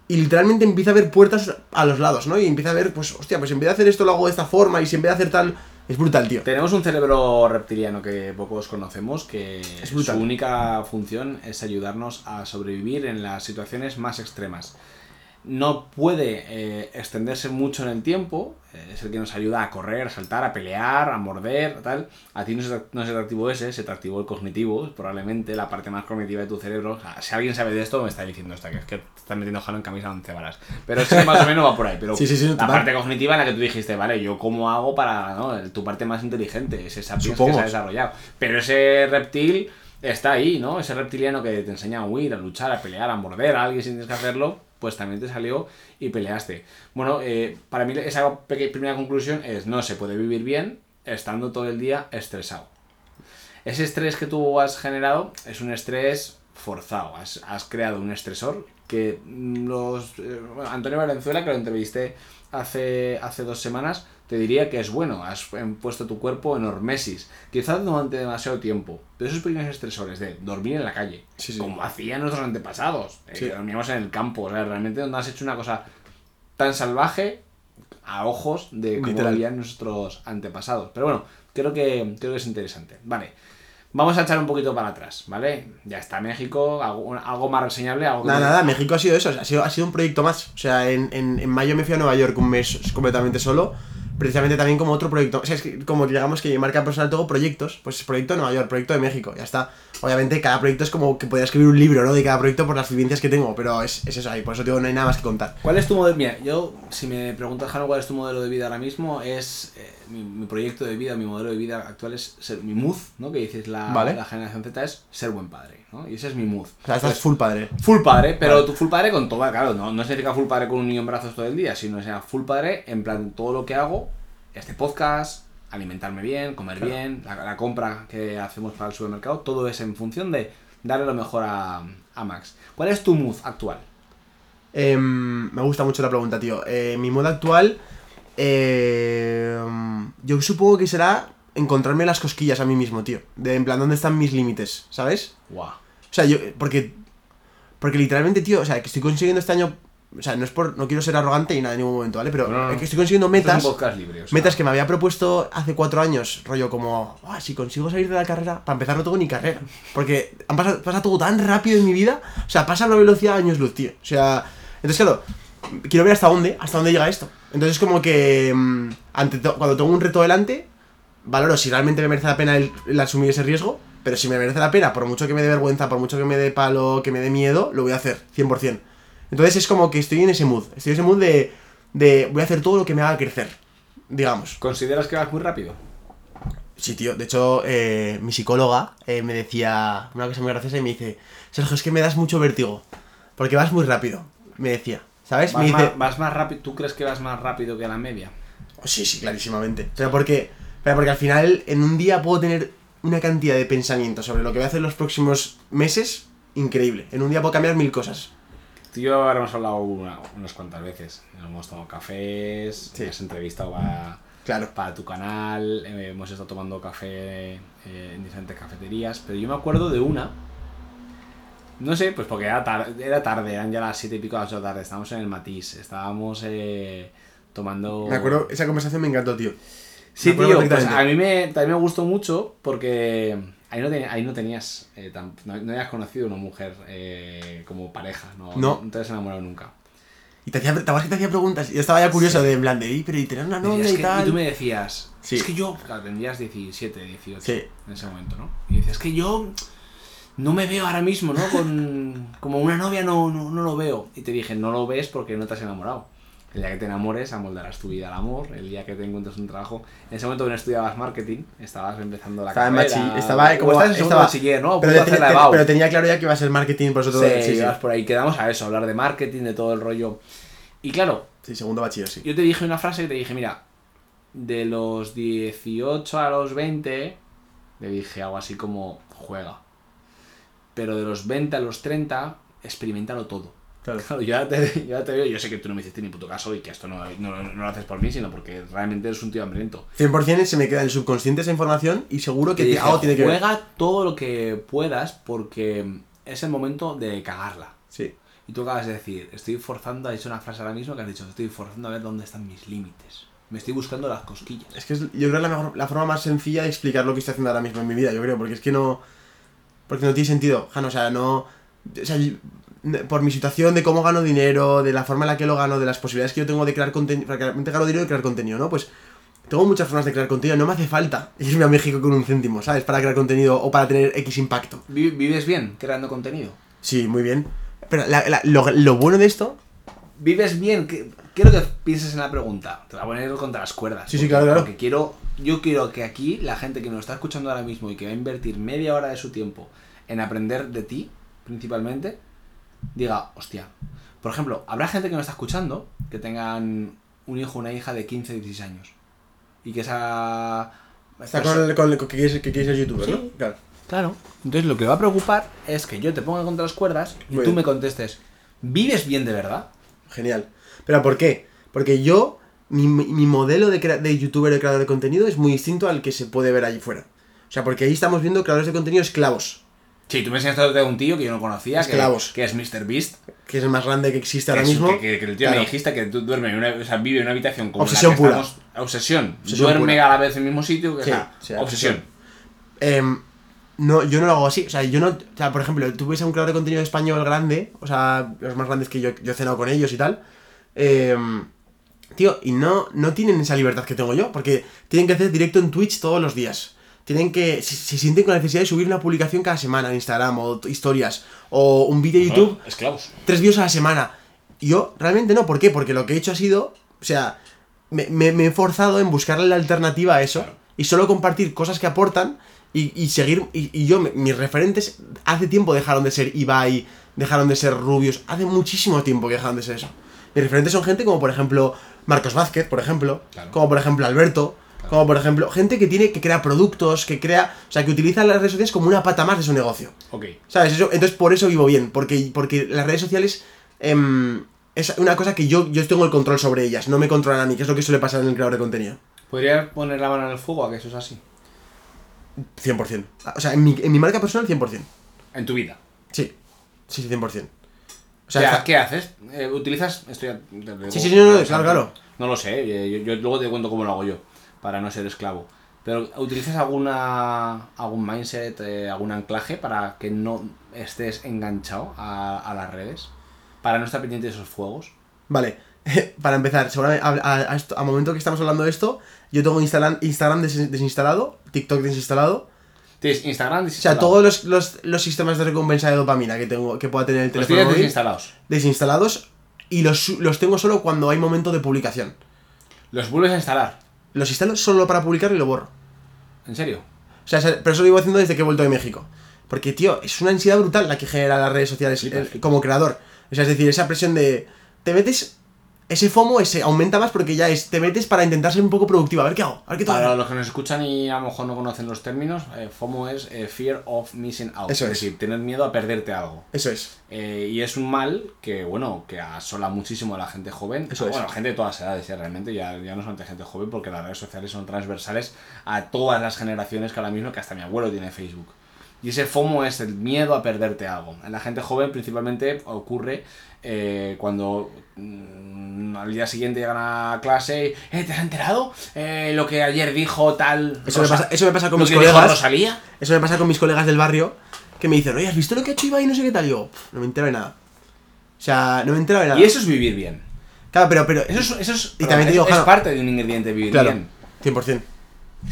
[SPEAKER 8] y literalmente empieza a ver puertas a los lados, ¿no? Y empieza a ver, pues, hostia, pues en vez de hacer esto lo hago de esta forma y si en vez de hacer tal. Es brutal, tío.
[SPEAKER 1] Tenemos un cerebro reptiliano que pocos conocemos, que
[SPEAKER 8] Es
[SPEAKER 1] su única función es ayudarnos a sobrevivir en las situaciones más extremas. No puede eh, extenderse mucho en el tiempo, eh, es el que nos ayuda a correr, a saltar, a pelear, a morder, tal. A ti no se, no se te activó ese, se te activó el cognitivo, probablemente la parte más cognitiva de tu cerebro. O sea, si alguien sabe de esto, me está diciendo esta, que es que te están metiendo jalo en camisa de once varas. Pero sí más o menos va por ahí. Pero
[SPEAKER 8] Sí, sí, sí,
[SPEAKER 1] la parte cognitiva en la que tú dijiste, vale, yo cómo hago para, ¿no? Tu parte más inteligente, ese sapiens que se ha desarrollado. Pero ese reptil está ahí, ¿no? Ese reptiliano que te enseña a huir, a luchar, a pelear, a morder a alguien si tienes que hacerlo, pues también te salió y peleaste. Bueno, eh, para mí esa primera conclusión es, no se puede vivir bien estando todo el día estresado. Ese estrés que tú has generado es un estrés forzado. Has, has creado un estresor que los. eh, Antonio Valenzuela, que lo entrevisté hace, hace dos semanas, te diría que es bueno. Has puesto tu cuerpo en hormesis. Quizás durante demasiado tiempo. Pero esos pequeños estresores de dormir en la calle,
[SPEAKER 8] Sí, sí.
[SPEAKER 1] como hacían nuestros antepasados, eh, que dormíamos en el campo. O sea, realmente no has hecho una cosa tan salvaje a ojos de cómo vivían nuestros antepasados. Pero bueno, creo que, creo que es interesante. Vale. Vamos a echar un poquito para atrás, ¿vale? Ya está México, algo, algo más reseñable, algo que-
[SPEAKER 8] Nada, nada, México ha sido eso, ha sido, ha sido un proyecto más. O sea, en, en, en mayo me fui a Nueva York un mes completamente solo. Precisamente también como otro proyecto. O sea, es que como digamos que marca personal tengo proyectos. Pues proyecto de Nueva York, proyecto de México, ya está. Obviamente cada proyecto es como que podría escribir un libro, ¿no? De cada proyecto por las vivencias que tengo. Pero es, es eso ahí, por eso digo, no hay nada más que contar.
[SPEAKER 1] ¿Cuál es tu modelo? Mira, yo, si me preguntas, Jano, cuál es tu modelo de vida ahora mismo, es eh, mi, mi proyecto de vida, mi modelo de vida actual es ser mi mood, ¿no? Que dices la,
[SPEAKER 8] Vale.
[SPEAKER 1] la generación Z es ser buen padre, ¿no? Y ese es mi mood.
[SPEAKER 8] O sea, estás full padre.
[SPEAKER 1] Full padre, pero tu full padre con toda, claro, no, no significa full padre con un niño en brazos todo el día, sino sea full padre en plan todo lo que hago, este podcast, alimentarme bien, comer bien, la, la compra que hacemos para el supermercado, todo es en función de darle lo mejor a, a Max. ¿Cuál es tu mood actual?
[SPEAKER 8] Em, me gusta mucho la pregunta, tío. Eh, mi modo actual, eh, yo supongo que será encontrarme las cosquillas a mí mismo, tío. De en plan, ¿dónde están mis límites? ¿Sabes?
[SPEAKER 1] Guau.
[SPEAKER 8] O sea, yo, porque, porque literalmente, tío, o sea, que estoy consiguiendo este año, o sea, no es por, no quiero ser arrogante y nada en ningún momento, ¿vale? Pero
[SPEAKER 1] No, no, no.
[SPEAKER 8] es que estoy consiguiendo metas,
[SPEAKER 1] un podcast libre, o sea.
[SPEAKER 8] metas que me había propuesto hace cuatro años, rollo como, "Buah, si consigo salir de la carrera, para empezar no tengo ni carrera, porque han pasado, pasa todo tan rápido en mi vida, o sea, pasa a una velocidad de años luz, tío, o sea, entonces claro, quiero ver hasta dónde, hasta dónde llega esto, entonces como que, mm, ante to- cuando tengo un reto delante, valoro si realmente me merece la pena el, el asumir ese riesgo, pero si me merece la pena, por mucho que me dé vergüenza, por mucho que me dé palo, que me dé miedo, lo voy a hacer, 100%. Entonces es como que estoy en ese mood, estoy en ese mood de, de voy a hacer todo lo que me haga crecer, digamos.
[SPEAKER 1] ¿Consideras que vas muy rápido?
[SPEAKER 8] Sí, tío, de hecho, eh, mi psicóloga eh, me decía una cosa muy graciosa y me dice, Sergio, es que me das mucho vértigo, porque vas muy rápido, me decía, ¿sabes?
[SPEAKER 1] ¿Vas,
[SPEAKER 8] Me dice,
[SPEAKER 1] más, vas más rápido? ¿Tú crees que vas más rápido que la media?
[SPEAKER 8] Sí, sí, clarísimamente. Pero porque, pero porque al final en un día puedo tener una cantidad de pensamientos sobre lo que voy a hacer en los próximos meses increíble. En un día puedo cambiar mil cosas.
[SPEAKER 1] Tú y yo ahora hemos hablado una- unas cuantas veces. Hemos tomado cafés,
[SPEAKER 8] Sí.
[SPEAKER 1] has entrevistado para,
[SPEAKER 8] Claro.
[SPEAKER 1] para tu canal, eh, hemos estado tomando café eh, en diferentes cafeterías, pero yo me acuerdo de una. No sé, pues porque era, tar- era tarde, eran ya las siete y pico de la tarde, estábamos en el Matiz, estábamos eh, tomando...
[SPEAKER 8] Me acuerdo, esa conversación me encantó, tío.
[SPEAKER 1] Sí, tío, pues a mí me, también me gustó mucho porque ahí no, tenía- ahí no tenías, eh, tan- no, no habías conocido una mujer eh, como pareja, no,
[SPEAKER 8] No.
[SPEAKER 1] no te has enamorado nunca.
[SPEAKER 8] Y te hacía, ¿te hacía preguntas? Y yo estaba ya curioso de en plan de, "Ey, pero y tener una novia
[SPEAKER 1] Decías
[SPEAKER 8] y
[SPEAKER 1] que-
[SPEAKER 8] tal.
[SPEAKER 1] tú me decías,
[SPEAKER 8] Sí.
[SPEAKER 1] es que yo, claro, tendrías 17, 18
[SPEAKER 8] Sí.
[SPEAKER 1] en ese momento, ¿no? Y dices, es que yo no me veo ahora mismo, ¿no? Con, como una novia no, no, no lo veo. Y te dije, no lo ves porque no te has enamorado. El día que te enamores, amoldarás tu vida al amor. El día que te encuentres un trabajo. En ese momento que no estudiabas marketing, estabas empezando la
[SPEAKER 8] Estaba en
[SPEAKER 1] carrera.
[SPEAKER 8] bachi- estaba
[SPEAKER 1] o
[SPEAKER 8] como-
[SPEAKER 1] estás en segundo
[SPEAKER 8] estaba-
[SPEAKER 1] bachiller, ¿no?
[SPEAKER 8] Pero, tenía claro ya que iba a ser marketing, por eso todo.
[SPEAKER 1] Sí,
[SPEAKER 8] Sí,
[SPEAKER 1] por ahí. Quedamos a eso, hablar de marketing, de todo el rollo. Y claro,
[SPEAKER 8] Sí, segundo bachiller, sí.
[SPEAKER 1] yo te dije una frase que te dije, mira, de los 18 a los 20, le dije algo así como, juega. Pero de los 20 a los 30, experimentalo todo.
[SPEAKER 8] Claro.
[SPEAKER 1] Claro, yo ahora te, yo ahora te veo, yo sé que tú no me hiciste ni puto caso y que esto no, no- no lo haces por mí, sino porque realmente eres un tío hambriento.
[SPEAKER 8] 100% se me queda en el subconsciente esa información y seguro que
[SPEAKER 1] Te
[SPEAKER 8] te-
[SPEAKER 1] dije,
[SPEAKER 8] algo tiene que ver.
[SPEAKER 1] juega todo lo que puedas porque es el momento de cagarla.
[SPEAKER 8] Sí.
[SPEAKER 1] Y tú acabas de decir, estoy forzando, has dicho una frase ahora mismo que has dicho, estoy forzando a ver dónde están mis límites. Me estoy buscando las cosquillas.
[SPEAKER 8] Es que es, yo creo que es la, mejor, la forma más sencilla de explicar lo que estoy haciendo ahora mismo en mi vida, yo creo, porque es que no. Porque no tiene sentido, Jano, o sea, no. O sea, yo- por mi situación de cómo gano dinero, de la forma en la que lo gano, de las posibilidades que yo tengo de crear contenido. Realmente gano dinero de crear contenido, ¿no? Pues tengo muchas formas de crear contenido, no me hace falta irme a México con un céntimo, ¿sabes? Para crear contenido o para tener X impacto.
[SPEAKER 1] Vi- ¿Vives bien creando contenido?
[SPEAKER 8] Sí, muy bien. Pero la- la- lo, lo bueno de esto.
[SPEAKER 1] ¿Vives bien? ¿Qué- Quiero que pienses en la pregunta. Te la voy a poner contra las cuerdas.
[SPEAKER 8] Sí, sí, claro, claro.
[SPEAKER 1] Porque quiero, yo quiero que aquí la gente que nos está escuchando ahora mismo y que va a invertir media hora de su tiempo en aprender de ti, principalmente, diga, hostia. Por ejemplo, habrá gente que nos está escuchando que tengan un hijo o una hija de 15, 16 años. Y que esa...
[SPEAKER 8] Está con, el- con el- que quieres, que quieres ser youtuber,
[SPEAKER 1] Sí.
[SPEAKER 8] ¿no? Claro.
[SPEAKER 1] Claro. Entonces lo que va a preocupar es que yo te ponga contra las cuerdas y
[SPEAKER 8] Muy
[SPEAKER 1] tú
[SPEAKER 8] bien.
[SPEAKER 1] me contestes, ¿vives bien de verdad?
[SPEAKER 8] Genial. Pero ¿por qué? Porque yo, mi, mi- modelo de, de youtuber y creador de contenido es muy distinto al que se puede ver allí fuera. O sea, porque ahí estamos viendo creadores de contenido esclavos,
[SPEAKER 1] Sí, tú me enseñaste de un tío que yo no conocía, que,
[SPEAKER 8] Esclavos.
[SPEAKER 1] que es Mr. Beast.
[SPEAKER 8] que es el más grande que existe ahora
[SPEAKER 1] que,
[SPEAKER 8] mismo.
[SPEAKER 1] que, que- que el tío
[SPEAKER 8] Claro.
[SPEAKER 1] me dijiste que tú duermes en una, o sea, vive en una habitación como
[SPEAKER 8] Obsesión
[SPEAKER 1] la que
[SPEAKER 8] pura.
[SPEAKER 1] estamos- obsesión.
[SPEAKER 8] Obsesión
[SPEAKER 1] Duerme
[SPEAKER 8] pura.
[SPEAKER 1] a la vez en el mismo sitio. Que,
[SPEAKER 8] Sí,
[SPEAKER 1] o sea,
[SPEAKER 8] sí,
[SPEAKER 1] obsesión.
[SPEAKER 8] Em, no, yo no lo hago así. O sea, yo no. O sea, por ejemplo, tú ves a un creador de contenido español grande, o sea, los más grandes que yo, yo he cenado con ellos y tal. em, tío, y no, no tienen esa libertad que tengo yo, porque tienen que hacer directo en Twitch todos los días. Tienen que. Se, se sienten con la necesidad de subir una publicación cada semana en Instagram, o historias, o un vídeo de YouTube
[SPEAKER 1] esclavos.
[SPEAKER 8] tres vídeos a la semana. Yo realmente no, ¿por qué? Porque lo que he hecho ha sido, o sea, me, me- me he forzado en buscarle la alternativa a eso y solo compartir cosas que aportan y, y seguir, y, y yo, mis referentes hace tiempo dejaron de ser Ibai, dejaron de ser Rubios, hace muchísimo tiempo que dejaron de ser eso. Mis referentes son gente como por ejemplo Marcos Vázquez, por ejemplo,
[SPEAKER 1] Claro.
[SPEAKER 8] como por ejemplo Alberto, como por ejemplo gente que tiene, que crea productos, que crea, o sea, que utiliza las redes sociales como una pata más de su negocio.
[SPEAKER 1] Ok.
[SPEAKER 8] ¿Sabes? Eso, entonces por eso vivo bien, porque, porque las redes sociales em, es una cosa que yo, yo tengo el control sobre ellas, no me controlan a mí, que es lo que suele pasar en el creador de contenido.
[SPEAKER 1] ¿Podrías poner la mano en el fuego a que eso es así?
[SPEAKER 8] 100%. O sea, en mi, en mi marca personal, 100%.
[SPEAKER 1] En tu vida.
[SPEAKER 8] Sí, sí, sí, 100%. O
[SPEAKER 1] O
[SPEAKER 8] sea,
[SPEAKER 1] ¿qué haces? Eh, ¿Utilizas...? Estoy
[SPEAKER 8] Sí, sí, sí, no, no, claro, claro.
[SPEAKER 1] No lo sé, eh, yo, yo luego te cuento cómo lo hago yo, para no ser esclavo. Pero ¿utilizas alguna algún mindset, eh, algún anclaje para que no estés enganchado a, a las redes? Para no estar pendiente de esos fuegos.
[SPEAKER 8] Vale, para empezar, seguramente a, momento que estamos hablando de esto, yo tengo Instagram, Instagram des- desinstalado, TikTok desinstalado.
[SPEAKER 1] Tienes Instagram
[SPEAKER 8] O sea, todos los, los, los sistemas de recompensa de dopamina que tengo que pueda tener el
[SPEAKER 1] los
[SPEAKER 8] teléfono
[SPEAKER 1] tienes
[SPEAKER 8] móvil
[SPEAKER 1] desinstalados.
[SPEAKER 8] desinstalados y los, los tengo solo cuando hay momento de publicación.
[SPEAKER 1] Los vuelves a instalar.
[SPEAKER 8] Los instalo solo para publicar y lo borro.
[SPEAKER 1] ¿En serio?
[SPEAKER 8] O sea, pero eso lo llevo haciendo desde que he vuelto de México. Porque, tío, es una ansiedad brutal la que genera las redes sociales como creador. O sea, es decir, esa presión de. Te metes. Ese FOMO ese aumenta más porque ya es. Te metes para intentar ser un poco productivo. A ver qué hago. A ver qué
[SPEAKER 1] Para
[SPEAKER 8] tal.
[SPEAKER 1] los que nos escuchan y a lo mejor no conocen los términos, eh, FOMO es eh, Fear of Missing Out.
[SPEAKER 8] Eso
[SPEAKER 1] es
[SPEAKER 8] es.
[SPEAKER 1] decir, tener miedo a perderte algo.
[SPEAKER 8] Eso es.
[SPEAKER 1] Eh, y es un mal que, bueno, que asola muchísimo a la gente joven.
[SPEAKER 8] Eso
[SPEAKER 1] Ah,
[SPEAKER 8] es.
[SPEAKER 1] Bueno, gente de todas edades, ya, realmente, ya, ya no solamente gente joven, porque las redes sociales son transversales a todas las generaciones que ahora mismo, que hasta mi abuelo tiene Facebook. Y ese FOMO es el miedo a perderte algo. En la gente joven principalmente ocurre eh, cuando mm, al día siguiente llegan a clase y, eh, ¿te has enterado? Eh, lo que ayer dijo tal...
[SPEAKER 8] Eso me pasa- eso me pasa con mis colegas.
[SPEAKER 1] Rosalía.
[SPEAKER 8] Eso me pasa con mis colegas del barrio que me dicen, oye, ¿has visto lo que ha hecho Ibai? No sé qué tal. Y yo, "Pff, no me entero de nada. O sea, no me entero de nada.
[SPEAKER 1] Y eso es vivir bien.
[SPEAKER 8] Claro, pero. pero
[SPEAKER 1] Eso es, eso es,
[SPEAKER 8] Y también te
[SPEAKER 1] es-
[SPEAKER 8] digo,
[SPEAKER 1] es
[SPEAKER 8] Jano-
[SPEAKER 1] parte de un ingrediente de vivir
[SPEAKER 8] Claro,
[SPEAKER 1] bien.
[SPEAKER 8] 100%.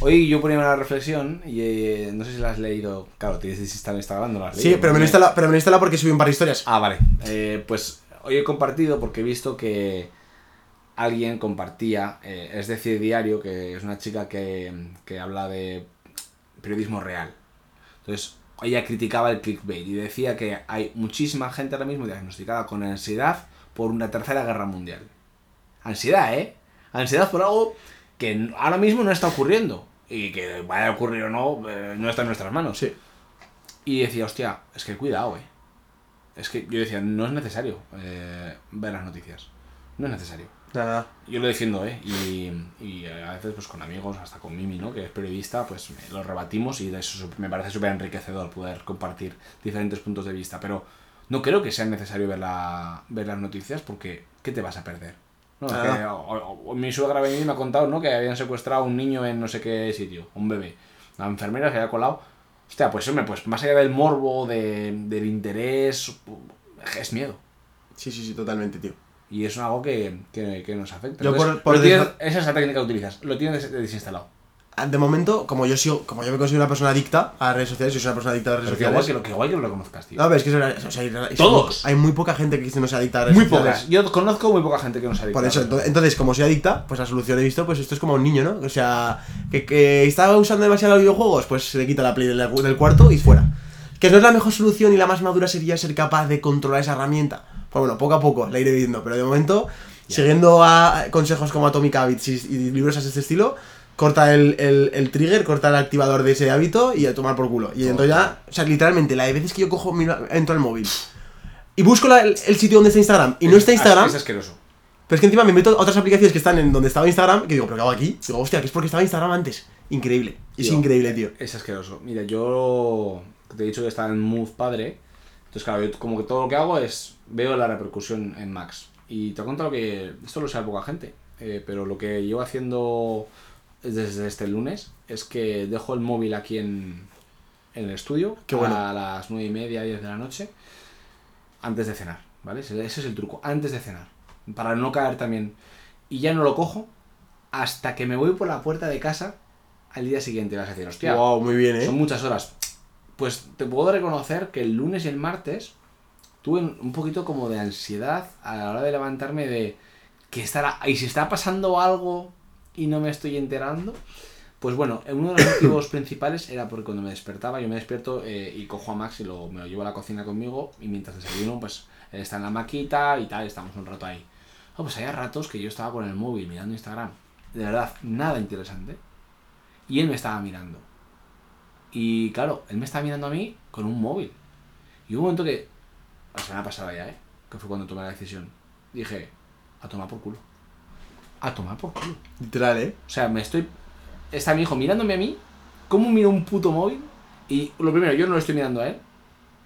[SPEAKER 1] Hoy yo ponía una reflexión y eh, no sé si la has leído. Claro, tienes desinstalado Instagram, no la has
[SPEAKER 8] Sí,
[SPEAKER 1] leído.
[SPEAKER 8] pero me, instalado, pero me instalado porque subí un par de historias.
[SPEAKER 1] Ah, vale. Eh, pues hoy he compartido porque he visto que alguien compartía, eh, es decir, diario, que es una chica que, que habla de periodismo real. Entonces, ella criticaba el clickbait y decía que hay muchísima gente ahora mismo diagnosticada con ansiedad por una tercera guerra mundial. Ansiedad, ¿eh? Ansiedad por algo que ahora mismo no está ocurriendo. Y que vaya a ocurrir o no, eh, no está en nuestras manos.
[SPEAKER 8] Sí.
[SPEAKER 1] Y decía, hostia, es que cuidado, eh. Es que yo decía, no es necesario eh, ver las noticias. No es necesario.
[SPEAKER 8] Nada.
[SPEAKER 1] Yo lo defiendo, ¿eh? Y, y a veces, pues con amigos, hasta con Mimi, ¿no? Que es periodista, pues lo rebatimos y de eso me parece súper enriquecedor poder compartir diferentes puntos de vista. Pero no creo que sea necesario ver, la, ver las noticias porque ¿qué te vas a perder? No,
[SPEAKER 8] Ah.
[SPEAKER 1] que, o- o- o mi suegra venía y me ha contado, ¿no? Que habían secuestrado a un niño en no sé qué sitio, un bebé. La enfermera se había colado. Hostia, pues hombre, pues más allá del morbo, de- del interés, es miedo.
[SPEAKER 8] Sí, sí, sí, totalmente, tío.
[SPEAKER 1] Y es algo que, que, que nos afecta.
[SPEAKER 8] Yo
[SPEAKER 1] Entonces,
[SPEAKER 8] por- por
[SPEAKER 1] lo tienes- esa es la técnica que utilizas. Lo tienes des- desinstalado.
[SPEAKER 8] Ah, De momento, como yo sigo, como yo me considero una persona adicta a las redes sociales, yo soy una persona adicta a las redes
[SPEAKER 1] Pero qué guay
[SPEAKER 8] sociales.
[SPEAKER 1] que, lo, qué guay que lo reconozcas, tío.
[SPEAKER 8] No, pero es que o sea, hay,
[SPEAKER 1] Todos.
[SPEAKER 8] hay muy poca gente que no se adicta a las
[SPEAKER 1] muy
[SPEAKER 8] redes sociales.
[SPEAKER 1] pocas. Yo conozco muy poca gente que no se
[SPEAKER 8] Por eso, ento- entonces, como soy adicta, pues la solución he visto, pues esto es como un niño, ¿no? O sea, que, que estaba usando demasiado los videojuegos, pues se le quita la play del, del cuarto y fuera. Que no es la mejor solución y la más madura sería ser capaz de controlar esa herramienta. Pues bueno, poco a poco la iré viendo, pero de momento, siguiendo a a consejos como Atomic Habits y, y libros de este estilo, corta el, el- el trigger, corta el activador de ese hábito y a tomar por culo. Y entonces ya, o sea, literalmente, la de veces que yo cojo, miro- entro al móvil y busco la- el, el sitio donde está Instagram y no está Instagram,
[SPEAKER 1] Es asqueroso.
[SPEAKER 8] pero es que encima me meto a otras aplicaciones que están en donde estaba Instagram, que digo, pero ¿qué hago aquí? Digo, hostia, que es porque estaba Instagram antes. Increíble. Es increíble, tío.
[SPEAKER 1] Es asqueroso. Mira, yo te he dicho que está en Move padre. Entonces, claro, yo como que todo lo que hago es veo la repercusión en Max. Y te cuento lo que. Esto lo sabe poca gente. eh, pero lo que llevo haciendo desde este lunes es que dejo el móvil aquí en, en el estudio
[SPEAKER 8] Qué bueno.
[SPEAKER 1] a las 9 y media, 10 de la noche. Antes de cenar, ¿vale? Ese ese es el truco. Antes de cenar. Para no caer también. Y ya no lo cojo hasta que me voy por la puerta de casa al día siguiente. Vas a decir, hostia,
[SPEAKER 8] Wow, muy bien, eh.
[SPEAKER 1] son muchas horas. Pues te puedo reconocer que el lunes y el martes tuve un poquito como de ansiedad a la hora de levantarme de que estará y si está pasando algo y no me estoy enterando pues bueno uno de los motivos principales era porque cuando me despertaba yo me despierto eh, y cojo a Max y lo, me lo llevo a la cocina conmigo y mientras desayuno pues él está en la maquita y tal estamos un rato ahí Oh, pues había ratos que yo estaba con el móvil mirando Instagram de verdad nada interesante y él me estaba mirando y claro, él me estaba mirando a mí con un móvil. Y hubo un momento que, la semana pasada ya, ¿eh? Que fue cuando tomé la decisión. Dije, a tomar por culo. A tomar por culo.
[SPEAKER 8] Literal, eh.
[SPEAKER 1] O sea, me estoy... Está mi hijo mirándome a mí, ¿cómo miro un puto móvil? Y lo primero, yo no lo estoy mirando a él.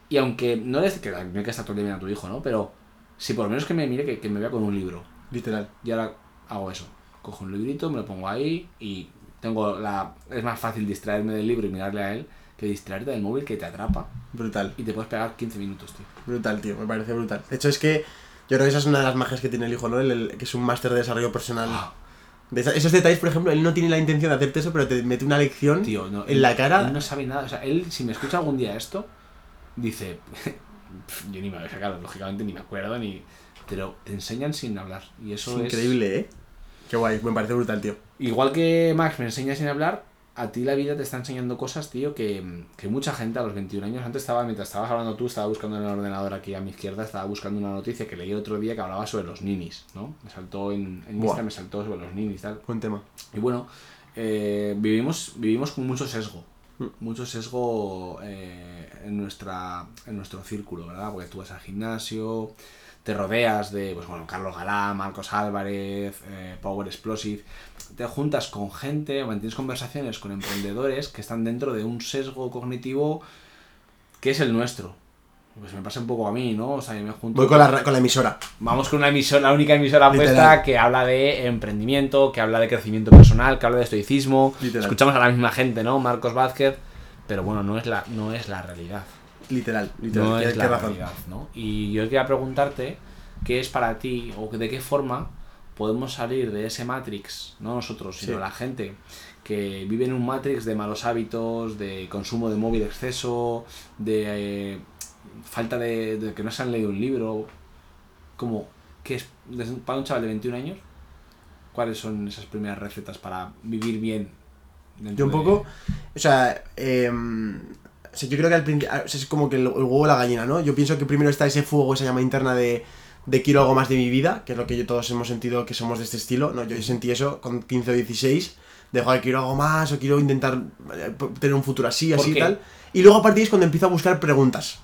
[SPEAKER 1] Y aunque no es que no hay que estar todo el día mirando a tu hijo, ¿no? Pero si por lo menos que me mire, que, que me vea con un libro.
[SPEAKER 8] Literal.
[SPEAKER 1] Y ahora hago eso. Cojo un librito, me lo pongo ahí y tengo la... Es más fácil distraerme del libro y mirarle a él que distraerte del móvil que te atrapa
[SPEAKER 8] Brutal.
[SPEAKER 1] y te puedes pegar 15 minutos, tío.
[SPEAKER 8] Brutal, tío. Me parece brutal. De hecho, es que yo creo que esa es una de las magias que tiene el hijo, ¿no? El, el- que es un máster de desarrollo personal.
[SPEAKER 1] Ah.
[SPEAKER 8] De esa- esos detalles, por ejemplo, él no tiene la intención de hacerte eso, pero te mete una lección
[SPEAKER 1] Tío, no,
[SPEAKER 8] en la cara.
[SPEAKER 1] Él no sabe nada. O sea, él, si me escucha algún día esto, dice. "Pf, Yo ni me o sea, claro, lógicamente ni me acuerdo ni. Pero te enseñan sin hablar. Y
[SPEAKER 8] es
[SPEAKER 1] eso es.
[SPEAKER 8] increíble, eh. Qué guay, me parece brutal, tío.
[SPEAKER 1] Igual que Max me enseña sin hablar, a ti la vida te está enseñando cosas, tío, que, que mucha gente a los 21 años, antes estaba, mientras estabas hablando tú, estaba buscando en el ordenador aquí a mi izquierda, estaba buscando una noticia que leí otro día que hablaba sobre los ninis, ¿no? Me saltó en, en. Insta, me saltó sobre los ninis tal.
[SPEAKER 8] Buen tema.
[SPEAKER 1] Y bueno, eh, vivimos, vivimos con mucho sesgo.
[SPEAKER 8] Mm.
[SPEAKER 1] Mucho sesgo eh, en, nuestra, en nuestro círculo, ¿verdad? Porque tú vas al gimnasio, te rodeas de, pues bueno, Carlos Galá, Marcos Álvarez, eh, Power Explosive. Te juntas con gente mantienes conversaciones con emprendedores que están dentro de un sesgo cognitivo que es el nuestro. Pues me pasa un poco a mí, ¿no? O sea, yo me junto
[SPEAKER 8] Voy con la, con la emisora.
[SPEAKER 1] Vamos con una emisora, la única emisora
[SPEAKER 8] Literal.
[SPEAKER 1] puesta que habla de emprendimiento, que habla de crecimiento personal, que habla de estoicismo.
[SPEAKER 8] Literal.
[SPEAKER 1] Escuchamos a la misma gente, ¿no? Marcos Vázquez, pero bueno, no es la, no es la realidad.
[SPEAKER 8] Literal, literal.
[SPEAKER 1] No es la
[SPEAKER 8] razón.
[SPEAKER 1] realidad, ¿no? Y yo quería preguntarte qué es para ti o de qué forma podemos salir de ese Matrix, no nosotros, sino
[SPEAKER 8] Sí.
[SPEAKER 1] la gente que vive en un Matrix de malos hábitos, de consumo de móvil exceso, de eh, falta de, de que no se han leído un libro. Como, ¿qué es para un chaval de 21 años? ¿Cuáles son esas primeras recetas para vivir bien?
[SPEAKER 8] Yo un
[SPEAKER 1] de-
[SPEAKER 8] poco, o sea, em, o sea, yo creo que al principio, o sea, es como que el, el huevo o la gallina, ¿no? Yo pienso que primero está ese fuego, esa llama interna de, de quiero algo más de mi vida, que es lo que yo todos hemos sentido que somos de este estilo, ¿no? Yo sentí eso con 15 o 16, de joder, quiero algo más, o quiero intentar eh, tener un futuro así,
[SPEAKER 1] ¿Por
[SPEAKER 8] así y tal. Y luego a partir es cuando empiezo a buscar preguntas.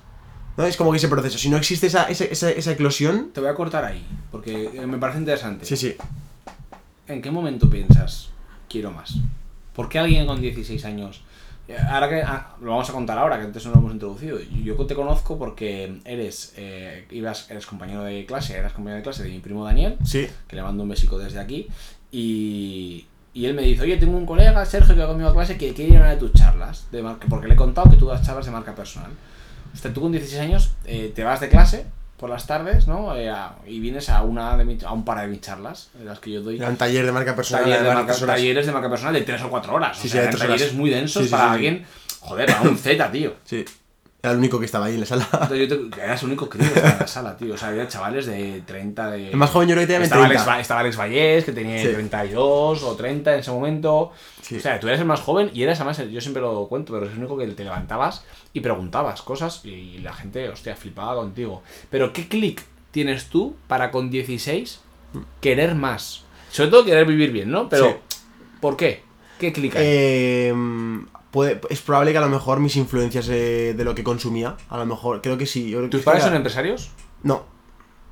[SPEAKER 8] ¿No? Es como que ese proceso. Si no existe esa, esa, esa, esa eclosión.
[SPEAKER 1] Te voy a cortar ahí, porque eh, me parece interesante.
[SPEAKER 8] Sí, sí.
[SPEAKER 1] ¿En qué momento piensas, quiero más? ¿Por qué alguien con 16 años? Ahora que ah, lo vamos a contar ahora, que antes no lo hemos introducido. Yo te conozco porque eres, eh, ibas, eres compañero de clase, eras compañero de clase de mi primo Daniel,
[SPEAKER 8] Sí.
[SPEAKER 1] que le mando un besico desde aquí. Y, y él me dice, oye, tengo un colega, Sergio, que va conmigo a clase, que quiere ir a una de tus charlas. De marca, porque le he contado que tú das charlas de marca personal. O sea, tú con 16 años eh, te vas de clase por las tardes, ¿no? Eh, a- y vienes a una de mi- a un par de mis charlas, de las que yo doy.
[SPEAKER 8] Un taller de marca personal.
[SPEAKER 1] Talleres de,
[SPEAKER 8] de
[SPEAKER 1] marca-
[SPEAKER 8] tres horas.
[SPEAKER 1] talleres de marca personal de 3 o 4 horas.
[SPEAKER 8] Sí,
[SPEAKER 1] o
[SPEAKER 8] sí,
[SPEAKER 1] sea,
[SPEAKER 8] de
[SPEAKER 1] eran
[SPEAKER 8] horas.
[SPEAKER 1] talleres muy densos
[SPEAKER 8] Sí, sí,
[SPEAKER 1] para
[SPEAKER 8] sí, sí.
[SPEAKER 1] alguien. Joder, para un Z, tío.
[SPEAKER 8] Sí. Era el único que estaba ahí en la sala.
[SPEAKER 1] Entonces yo te- eras el único crío que estaba en la sala, tío. O sea, había chavales de 30, de...
[SPEAKER 8] El más joven yo creo que tenía
[SPEAKER 1] estaba
[SPEAKER 8] 30.
[SPEAKER 1] Alex, estaba Alex Vallés, que tenía
[SPEAKER 8] Sí.
[SPEAKER 1] 32 o 30 en ese momento.
[SPEAKER 8] Sí.
[SPEAKER 1] O sea, tú eres el más joven y eres además, yo siempre lo cuento, pero eres el único que te levantabas y preguntabas cosas y la gente, hostia, flipaba contigo. Pero ¿qué clic tienes tú para con 16 querer más? Sobre todo querer vivir bien, ¿no? Pero,
[SPEAKER 8] Sí.
[SPEAKER 1] ¿por qué? ¿Qué clic hay?
[SPEAKER 8] Eh, puede, es probable que a lo mejor mis influencias eh, de lo que consumía, a lo mejor, creo que sí. Yo creo
[SPEAKER 1] ¿Tus
[SPEAKER 8] que
[SPEAKER 1] padres
[SPEAKER 8] era-
[SPEAKER 1] son empresarios?
[SPEAKER 8] No.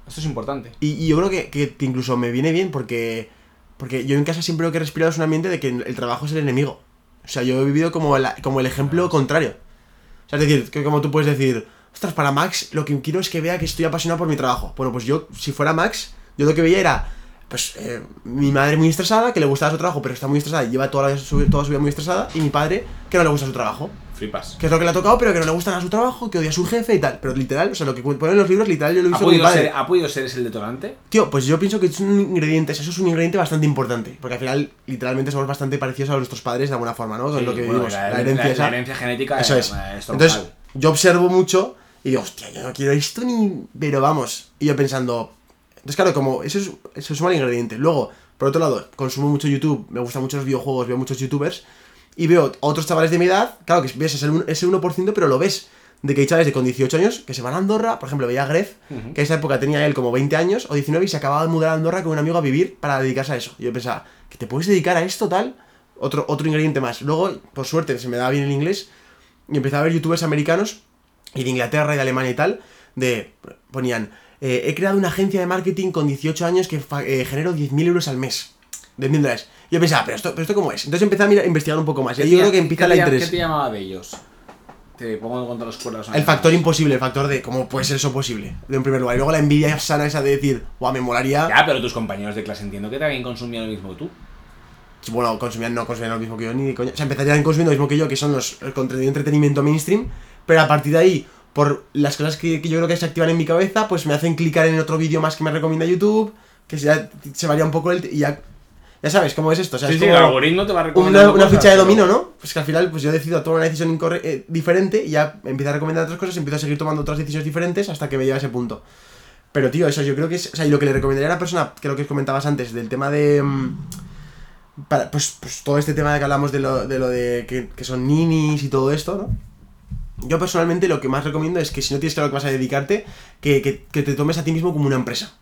[SPEAKER 1] Esto es importante.
[SPEAKER 8] Y, y yo creo que, que incluso me viene bien porque, porque yo en casa siempre lo que he respirado es un ambiente de que el trabajo es el enemigo. O sea, yo he vivido como el, como el ejemplo contrario. O sea, es decir, que como tú puedes decir, ostras, para Max lo que quiero es que vea que estoy apasionado por mi trabajo. Bueno, pues yo, si fuera Max, yo lo que veía era, pues, eh, mi madre muy estresada, que le gustaba su trabajo, pero está muy estresada y lleva toda, la- su, toda su vida muy estresada, y mi padre, que no le gusta su trabajo.
[SPEAKER 1] Flipas.
[SPEAKER 8] Que es lo que le ha tocado, pero que no le gusta nada su trabajo, que odia a su jefe y tal. Pero literal, o sea, lo que ponen en los libros, literal, yo lo he
[SPEAKER 1] ¿Ha
[SPEAKER 8] visto con mi
[SPEAKER 1] podido, ser, ¿Ha podido ser ese el detonante?
[SPEAKER 8] Tío, pues yo pienso que es un ingrediente, eso es un ingrediente bastante importante. Porque al final, literalmente, somos bastante parecidos a nuestros padres de alguna forma, ¿no? Con
[SPEAKER 1] Sí,
[SPEAKER 8] lo que
[SPEAKER 1] bueno,
[SPEAKER 8] vivimos.
[SPEAKER 1] la,
[SPEAKER 8] La, herencia esa.
[SPEAKER 1] la herencia genética
[SPEAKER 8] Eso
[SPEAKER 1] es,
[SPEAKER 8] es.
[SPEAKER 1] es
[SPEAKER 8] Entonces, yo observo mucho y digo, hostia, yo no quiero esto ni. Pero vamos. Y yo pensando. Entonces, claro, como eso es, eso es un mal ingrediente. Luego, por otro lado, consumo mucho YouTube, me gustan mucho los videojuegos, veo muchos YouTubers. Y veo a otros chavales de mi edad, claro que ves ese, ese 1%, pero lo ves. De que hay chavales de con 18 años que se van a Andorra, por ejemplo, veía a Gref, que en esa época tenía él como 20 años o 19 y se acababa de mudar a Andorra con un amigo a vivir para dedicarse a eso. Y yo pensaba, que te puedes dedicar a esto tal, otro, otro ingrediente más. Luego, por suerte, se me daba bien el inglés y empecé a ver youtubers americanos y de Inglaterra y de Alemania y tal, de ponían, eh, he creado una agencia de marketing con 18 años que eh, genero 10.000 euros al mes. 10.000 dólares. Y yo pensaba, ¿pero esto, ¿pero esto cómo es? Entonces empecé a, mirar- a investigar un poco más. Y yo creo que empieza
[SPEAKER 1] ¿Qué
[SPEAKER 8] la
[SPEAKER 1] te-
[SPEAKER 8] interés.
[SPEAKER 1] ¿Qué te llamaba de ellos? Te pongo contra los cuerdas.
[SPEAKER 8] El factor imposible, el factor de cómo puede ser eso posible, de un primer lugar. Y luego la envidia sana esa de decir, guau, me molaría.
[SPEAKER 1] Ya, pero tus compañeros de clase entiendo que también consumían lo mismo que tú.
[SPEAKER 8] Bueno, consumían, no consumían lo mismo que yo, ni de coña. O sea, empezarían consumiendo lo mismo que yo, que son los el entretenimiento mainstream. Pero a partir de ahí, por las cosas que, que yo creo que se activan en mi cabeza, pues me hacen clicar en otro vídeo más que me recomienda YouTube, que ya se varía un poco el. Y ya, ya sabes cómo es esto. O sea,
[SPEAKER 1] Sí,
[SPEAKER 8] es
[SPEAKER 1] sí,
[SPEAKER 8] como
[SPEAKER 1] el algoritmo te va recomendando
[SPEAKER 8] una, una
[SPEAKER 1] cosas,
[SPEAKER 8] ficha de dominó, ¿no? Pues que al final, pues yo decido tomar una decisión eh, diferente y ya empiezo a recomendar otras cosas, empiezo a seguir tomando otras decisiones diferentes hasta que me lleva a ese punto. Pero, tío, eso yo creo que es. O sea, y lo que le recomendaría a una persona, que lo que comentabas antes, del tema de. mm, para, pues, pues todo este tema de que hablamos de lo de, lo de que, que son ninis y todo esto, ¿no? Yo personalmente lo que más recomiendo es que si no tienes claro que vas a dedicarte, que, que- que te tomes a ti mismo como una empresa.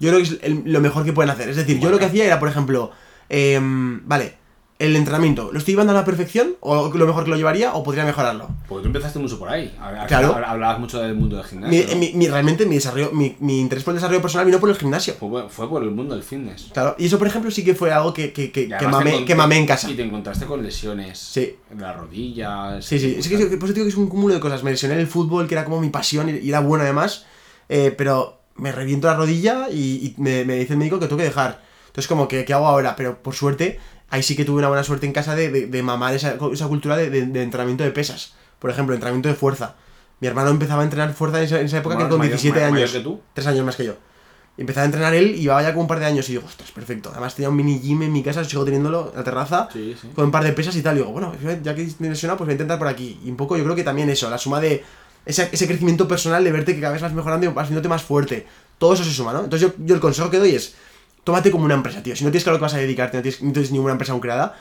[SPEAKER 8] Yo creo que es el- lo mejor que pueden hacer. Es decir, yo lo que hacía era, por ejemplo, em, vale, el entrenamiento, ¿lo estoy llevando a la perfección? ¿O lo mejor que lo llevaría? ¿O podría mejorarlo?
[SPEAKER 1] Porque tú empezaste mucho por ahí.
[SPEAKER 8] Claro.
[SPEAKER 1] hab- Hablabas mucho del mundo del gimnasio.
[SPEAKER 8] mi- mi- realmente mi desarrollo, mi, mi interés por el desarrollo personal vino por el gimnasio.
[SPEAKER 1] Fue, fue por el mundo del fitness.
[SPEAKER 8] Claro, y eso por ejemplo sí que fue algo que, que, que, que mamé, que mamé en casa.
[SPEAKER 1] Y te encontraste con lesiones.
[SPEAKER 8] Sí.
[SPEAKER 1] En las rodillas.
[SPEAKER 8] Sí, sí, es que por eso digo que es un cúmulo de cosas. Me lesioné en el fútbol, que era como mi pasión y y era bueno además, eh, pero me reviento la rodilla y, y me, me dice el médico que tengo que dejar. Entonces, como, que ¿qué hago ahora? Pero por suerte, ahí sí que tuve una buena suerte en casa de, de, de mamar esa, esa cultura de, de- entrenamiento de pesas. Por ejemplo, entrenamiento de fuerza. Mi hermano empezaba a entrenar fuerza en esa, en esa época que
[SPEAKER 1] Mayor-
[SPEAKER 8] con
[SPEAKER 1] mayor-
[SPEAKER 8] 17
[SPEAKER 1] mayor
[SPEAKER 8] años.
[SPEAKER 1] que tú.
[SPEAKER 8] Tres años más que yo. Y empezaba a entrenar él y llevaba ya como un par de años y digo, ostras, perfecto. Además tenía un mini gym en mi casa, sigo teniéndolo en la terraza
[SPEAKER 1] Sí, sí.
[SPEAKER 8] con un par de pesas y tal. Y digo, bueno, ya que estoy lesionado, pues voy a intentar por aquí. Y un poco yo creo que también eso, la suma de ese, ese crecimiento personal, de verte que cada vez vas mejorando y vas haciéndote más fuerte. Todo eso se suma, ¿no? Entonces yo, yo el consejo que doy es, tómate como una empresa, tío. Si no tienes claro que vas a dedicarte, no tienes, no tienes ninguna empresa aún creada,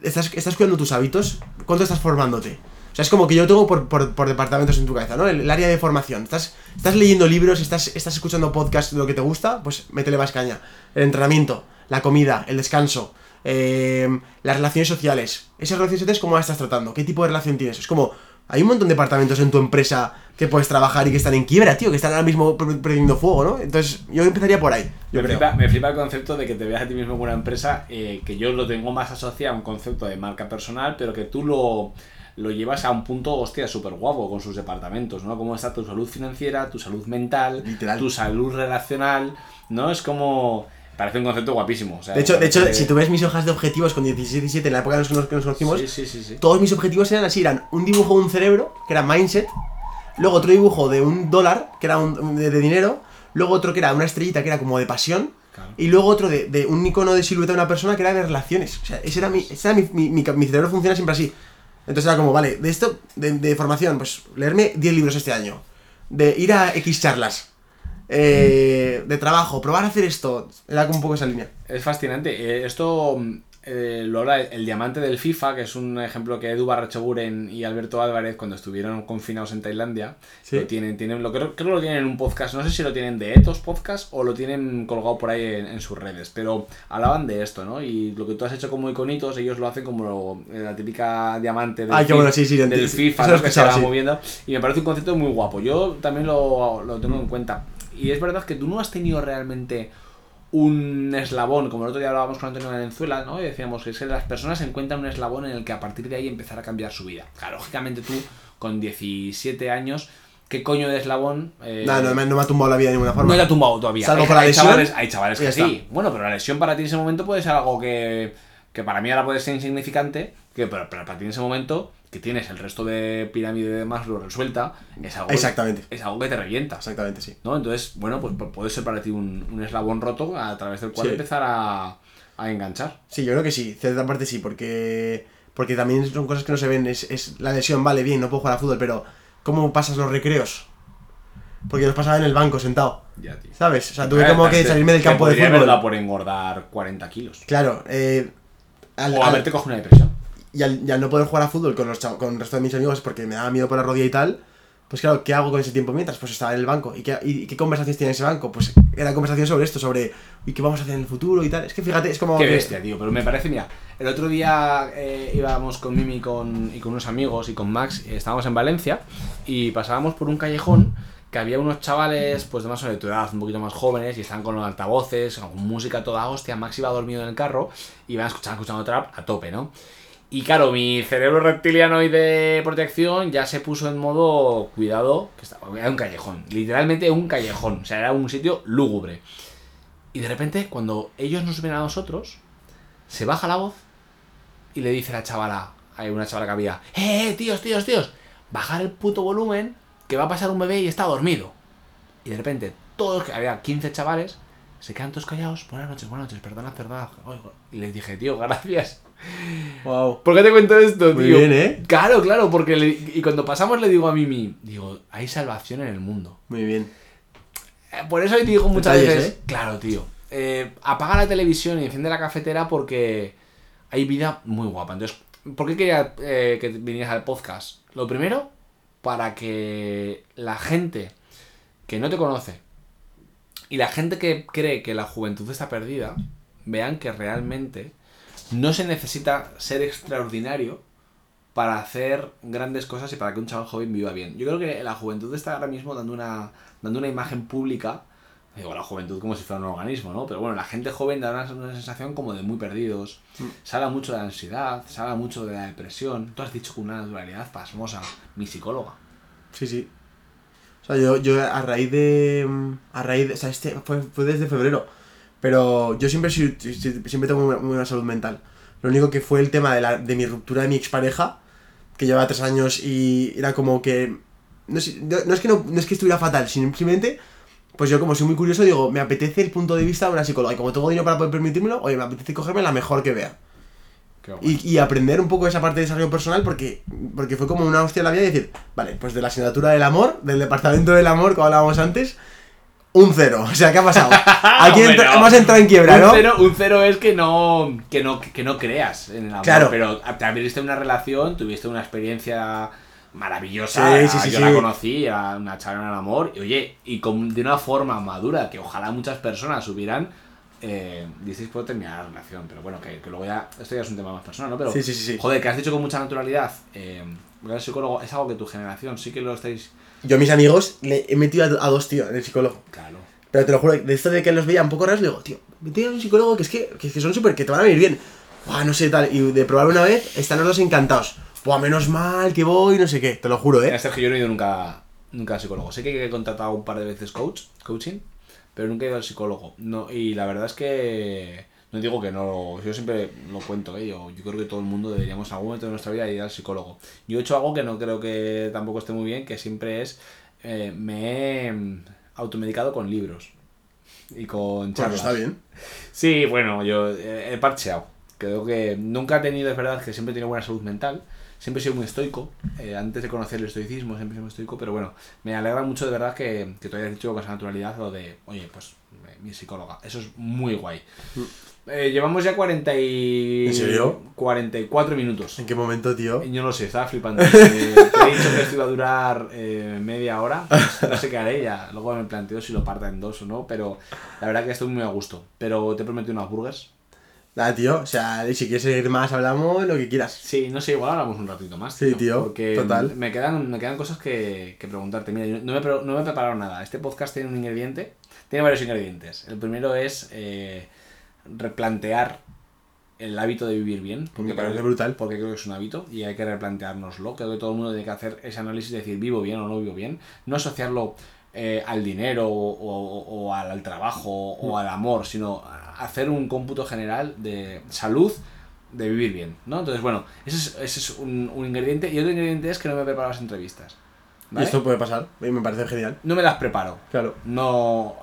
[SPEAKER 8] estás, estás cuidando tus hábitos, ¿cuánto estás formándote? O sea, es como que yo tengo por, por, por departamentos en tu cabeza, ¿no? El, área de formación. Estás, estás leyendo libros, estás, estás escuchando podcasts de lo que te gusta, pues métele más caña. El entrenamiento, la comida, el descanso, eh, las relaciones sociales. Esas relaciones sociales, ¿cómo las estás tratando? ¿Qué tipo de relación tienes? Es como, Hay un montón de departamentos en tu empresa que puedes trabajar y que están en quiebra, tío, que están ahora mismo prendiendo fuego, ¿no? Entonces, yo empezaría por ahí. Yo
[SPEAKER 1] Me
[SPEAKER 8] creo.
[SPEAKER 1] flipa, me flipa el concepto de que te veas a ti mismo como una empresa eh, que yo lo tengo más asociado a un concepto de marca personal, pero que tú lo, lo llevas a un punto, hostia, súper guapo con sus departamentos, ¿no? Cómo está tu salud financiera, tu salud mental,
[SPEAKER 8] Literal.
[SPEAKER 1] tu salud relacional, ¿no? Es como... Parece un concepto guapísimo. o sea,
[SPEAKER 8] De hecho, de hecho, si tú ves mis hojas de objetivos con 16, 17, en la época en la que nos- conocimos,
[SPEAKER 1] Sí, sí, sí, sí.
[SPEAKER 8] todos mis objetivos eran así, eran un dibujo de un cerebro, que era mindset, luego otro dibujo de un dólar, que era un- de, de dinero, luego otro que era una estrellita, que era como de pasión,
[SPEAKER 1] Claro.
[SPEAKER 8] y luego otro de, de un icono de silueta de una persona, que era de relaciones. O sea, ese era mi, ese era mi, mi, mi, mi cerebro funciona siempre así. Entonces era como, vale, de esto, de, de formación, pues leerme 10 libros este año, de ir a X charlas, eh, de trabajo, probar a hacer esto, era como un poco esa línea.
[SPEAKER 1] Es fascinante. Eh, esto mm, eh, lo habla el diamante del FIFA, que es un ejemplo que Edu Barrachoguren y Alberto Álvarez, cuando estuvieron confinados en Tailandia,
[SPEAKER 8] Sí.
[SPEAKER 1] lo tienen, tienen lo creo, creo que lo tienen en un podcast. No sé si lo tienen de Ethos Podcast o lo tienen colgado por ahí en, en sus redes. Pero hablaban de esto, ¿no? Y lo que tú has hecho como iconitos, ellos lo hacen como lo- la típica diamante del,
[SPEAKER 8] Ay, qué
[SPEAKER 1] fi-
[SPEAKER 8] bueno, sí, sí,
[SPEAKER 1] del
[SPEAKER 8] entiendo.
[SPEAKER 1] FIFA, que se va moviendo. Y me parece un concepto muy guapo. Yo también lo, lo tengo en cuenta. Y es verdad que tú no has tenido realmente un eslabón, como el otro día hablábamos con Antonio Valenzuela, ¿no? Y decíamos que es que las personas encuentran un eslabón en el que a partir de ahí empezar a cambiar su vida. Claro, lógicamente tú, con 17 años, ¿qué coño de eslabón? eh,
[SPEAKER 8] No, no, me- no me ha tumbado la vida de ninguna forma.
[SPEAKER 1] no te ha tumbado todavía.
[SPEAKER 8] Salvo
[SPEAKER 1] hay,
[SPEAKER 8] por la
[SPEAKER 1] hay
[SPEAKER 8] lesión,
[SPEAKER 1] chavales, hay chavales que
[SPEAKER 8] está.
[SPEAKER 1] sí. Bueno, pero la lesión para ti en ese momento puede ser algo que, que para mí ahora puede ser insignificante, que pero, pero para ti en ese momento, que tienes el resto de pirámide de Maslow resuelta, es algo,
[SPEAKER 8] Exactamente.
[SPEAKER 1] es algo que te revienta.
[SPEAKER 8] Exactamente, sí.
[SPEAKER 1] ¿no? Entonces, bueno, pues pu- puede ser para ti un, un eslabón roto a través del cual
[SPEAKER 8] Sí.
[SPEAKER 1] empezar a, a enganchar.
[SPEAKER 8] Sí, yo creo que sí, cierta parte sí, porque porque también son cosas que no se ven, es, es la lesión, vale, bien, no puedo jugar a fútbol, pero ¿cómo pasas los recreos? Porque los pasaba en el banco sentado,
[SPEAKER 1] Ya, tío.
[SPEAKER 8] ¿sabes? O sea, tuve como que salirme del campo de fútbol.
[SPEAKER 1] por engordar 40 kilos.
[SPEAKER 8] Claro, eh, al,
[SPEAKER 1] O
[SPEAKER 8] al-
[SPEAKER 1] haberte cogido una depresión.
[SPEAKER 8] Y, al, y al no poder jugar a fútbol con, los con el resto de mis amigos porque me daba miedo por la rodilla y tal, pues claro, ¿qué hago con ese tiempo mientras? Pues estaba en el banco. ¿Y qué, y, qué conversaciones tiene ese banco? Pues era conversación sobre esto, sobre ¿y qué vamos a hacer en el futuro y tal? Es que fíjate, es como...
[SPEAKER 1] Qué
[SPEAKER 8] que-
[SPEAKER 1] bestia, tío. Pero me parece, mira, el otro día eh, íbamos con Mimi con, y con unos amigos y con Max, eh, estábamos en Valencia y pasábamos por un callejón que había unos chavales, pues de más de tu edad, un poquito más jóvenes, y estaban con los altavoces, con música toda hostia. Max iba dormido en el carro y iban escuchando, escuchando trap a tope, ¿no? Y claro, mi cerebro reptiliano y de protección ya se puso en modo cuidado, que estaba, era un callejón, literalmente un callejón, o sea, era un sitio lúgubre. Y de repente, cuando ellos nos ven a nosotros, se baja la voz y le dice a la chavala, hay una chavala que había, ¡eh, eh, tíos, tíos, tíos! Bajar el puto volumen, que va a pasar un bebé y está dormido. Y de repente, todos, que había 15 chavales, se quedan todos callados, buenas noches, buenas noches, perdona, perdona. Y les dije, tío, gracias.
[SPEAKER 8] Wow.
[SPEAKER 1] ¿Por qué te cuento esto, tío?
[SPEAKER 8] Muy bien, ¿eh?
[SPEAKER 1] Claro, claro, porque le- y cuando pasamos le digo a Mimi, digo, hay salvación en el mundo.
[SPEAKER 8] Muy bien.
[SPEAKER 1] Eh, Por eso te digo muchas
[SPEAKER 8] Detalles,
[SPEAKER 1] veces,
[SPEAKER 8] ¿eh?
[SPEAKER 1] claro, tío, eh, apaga la televisión y enciende la cafetera porque hay vida muy guapa. Entonces, ¿por qué quería eh, que vinieras al podcast? Lo primero, para que la gente que no te conoce y la gente que cree que la juventud está perdida, vean que realmente no se necesita ser extraordinario para hacer grandes cosas y para que un chaval joven viva bien. Yo creo que la juventud está ahora mismo dando una, dando una imagen pública, digo la juventud como si fuera un organismo, ¿no? Pero bueno, la gente joven da una, una sensación como de muy perdidos. Se habla mucho de la ansiedad, se habla mucho de la depresión. Tú has dicho con una naturalidad pasmosa, mi psicóloga.
[SPEAKER 8] Sí, sí. O sea, yo, yo a raíz de. A raíz de. O sea, este fue, fue desde febrero. Pero yo siempre, siempre tengo muy, muy buena salud mental. Lo único que fue el tema de, la, de mi ruptura de mi expareja, que llevaba tres años y era como que. No es, no, es que no, no es que estuviera fatal, simplemente. Pues yo, como soy muy curioso, digo, me apetece el punto de vista de una psicóloga. Y como tengo dinero para poder permitírmelo, oye, me apetece cogerme la mejor que vea. Y, y aprender un poco esa parte de desarrollo personal porque, porque fue como una hostia en la vida y decir, vale, pues de la asignatura del amor, del departamento del amor que hablábamos antes, un cero. O sea, ¿qué ha pasado? Aquí entra- hemos entrado en quiebra,
[SPEAKER 1] un
[SPEAKER 8] ¿no?
[SPEAKER 1] Cero, un cero es que no, que no, que no creas en el amor.
[SPEAKER 8] Claro.
[SPEAKER 1] Pero te abriste una relación, tuviste una experiencia maravillosa.
[SPEAKER 8] Sí, sí, sí,
[SPEAKER 1] yo la conocí, a una charla en el amor. Y oye, y con, de una forma madura, que ojalá muchas personas hubieran eh, disteis por terminar la relación. Pero bueno, que, que luego ya, esto ya es un tema más personal, ¿no? Pero,
[SPEAKER 8] Sí, sí, sí, sí.
[SPEAKER 1] joder, que has dicho con mucha naturalidad, eh, el psicólogo es algo que tu generación sí que lo estáis...
[SPEAKER 8] Yo a mis amigos le he metido a, a dos, tío, en el psicólogo.
[SPEAKER 1] Claro.
[SPEAKER 8] Pero te lo juro, de esto de que los veía un poco raros, le digo, tío, vete a un psicólogo que es que, que, es que son súper, que te van a venir bien. Buah, no sé, tal. Y de probar una vez, están los dos encantados. Buah, menos mal que voy, no sé qué. Te lo juro, eh.
[SPEAKER 1] Sergio, yo no he ido nunca, nunca al psicólogo. Sé que he contratado un par de veces coach, coaching, pero nunca he ido al psicólogo. No, y la verdad es que no digo que no, yo siempre lo cuento, ¿eh? yo, yo creo que todo el mundo deberíamos en algún momento de nuestra vida ir al psicólogo. Yo he hecho algo que no creo que tampoco esté muy bien, que siempre es, eh, me he mm, automedicado con libros y con
[SPEAKER 8] Pues
[SPEAKER 1] charlas.
[SPEAKER 8] está bien.
[SPEAKER 1] Sí, bueno, yo eh, he parcheado. Creo que nunca he tenido, es verdad, que siempre he tenido buena salud mental. Siempre he sido muy estoico. eh, antes de conocer el estoicismo, siempre he sido muy estoico. Pero bueno, me alegra mucho de verdad que, que tú hayas dicho con esa naturalidad lo de, oye, pues eh, mi psicóloga. Eso es muy guay. Eh, llevamos ya 40 y...
[SPEAKER 8] ¿En serio?
[SPEAKER 1] 44 minutos.
[SPEAKER 8] ¿En qué momento, tío?
[SPEAKER 1] Yo no lo sé, estaba flipando. Eh, te he dicho que esto iba a durar eh, media hora. No sé qué haré ya. Luego me planteo si lo parta en dos o no. Pero la verdad que estoy muy a gusto. Pero te he prometido unas burgers.
[SPEAKER 8] Nada, tío, o sea, si quieres seguir más, hablamos, lo que quieras.
[SPEAKER 1] Sí, no sé, igual hablamos un ratito más.
[SPEAKER 8] Sí, tío,
[SPEAKER 1] Porque
[SPEAKER 8] total.
[SPEAKER 1] Me quedan, me quedan cosas que, que preguntarte. Mira, yo no me, no me he preparado nada. Este podcast tiene un ingrediente. Tiene varios ingredientes. El primero es eh, replantear el hábito de vivir bien. Porque
[SPEAKER 8] Me parece
[SPEAKER 1] creo-
[SPEAKER 8] brutal.
[SPEAKER 1] Porque creo que es un hábito y hay que replanteárnoslo. Creo que todo el mundo tiene que hacer ese análisis de decir vivo bien o no vivo bien. No asociarlo eh, al dinero o, o- o al, al trabajo o al amor, sino hacer un cómputo general de salud, de vivir bien. ¿no? Entonces, bueno, ese es, ese es un, un ingrediente. Y otro ingrediente es que no me preparo las entrevistas.
[SPEAKER 8] Esto puede pasar, me parece genial.
[SPEAKER 1] No me las preparo.
[SPEAKER 8] Claro.
[SPEAKER 1] No,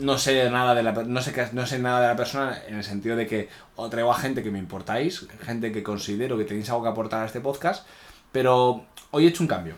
[SPEAKER 1] no sé nada de la no sé no sé nada de la persona en el sentido de que o traigo a gente que me importáis, gente que considero que tenéis algo que aportar a este podcast, pero hoy he hecho un cambio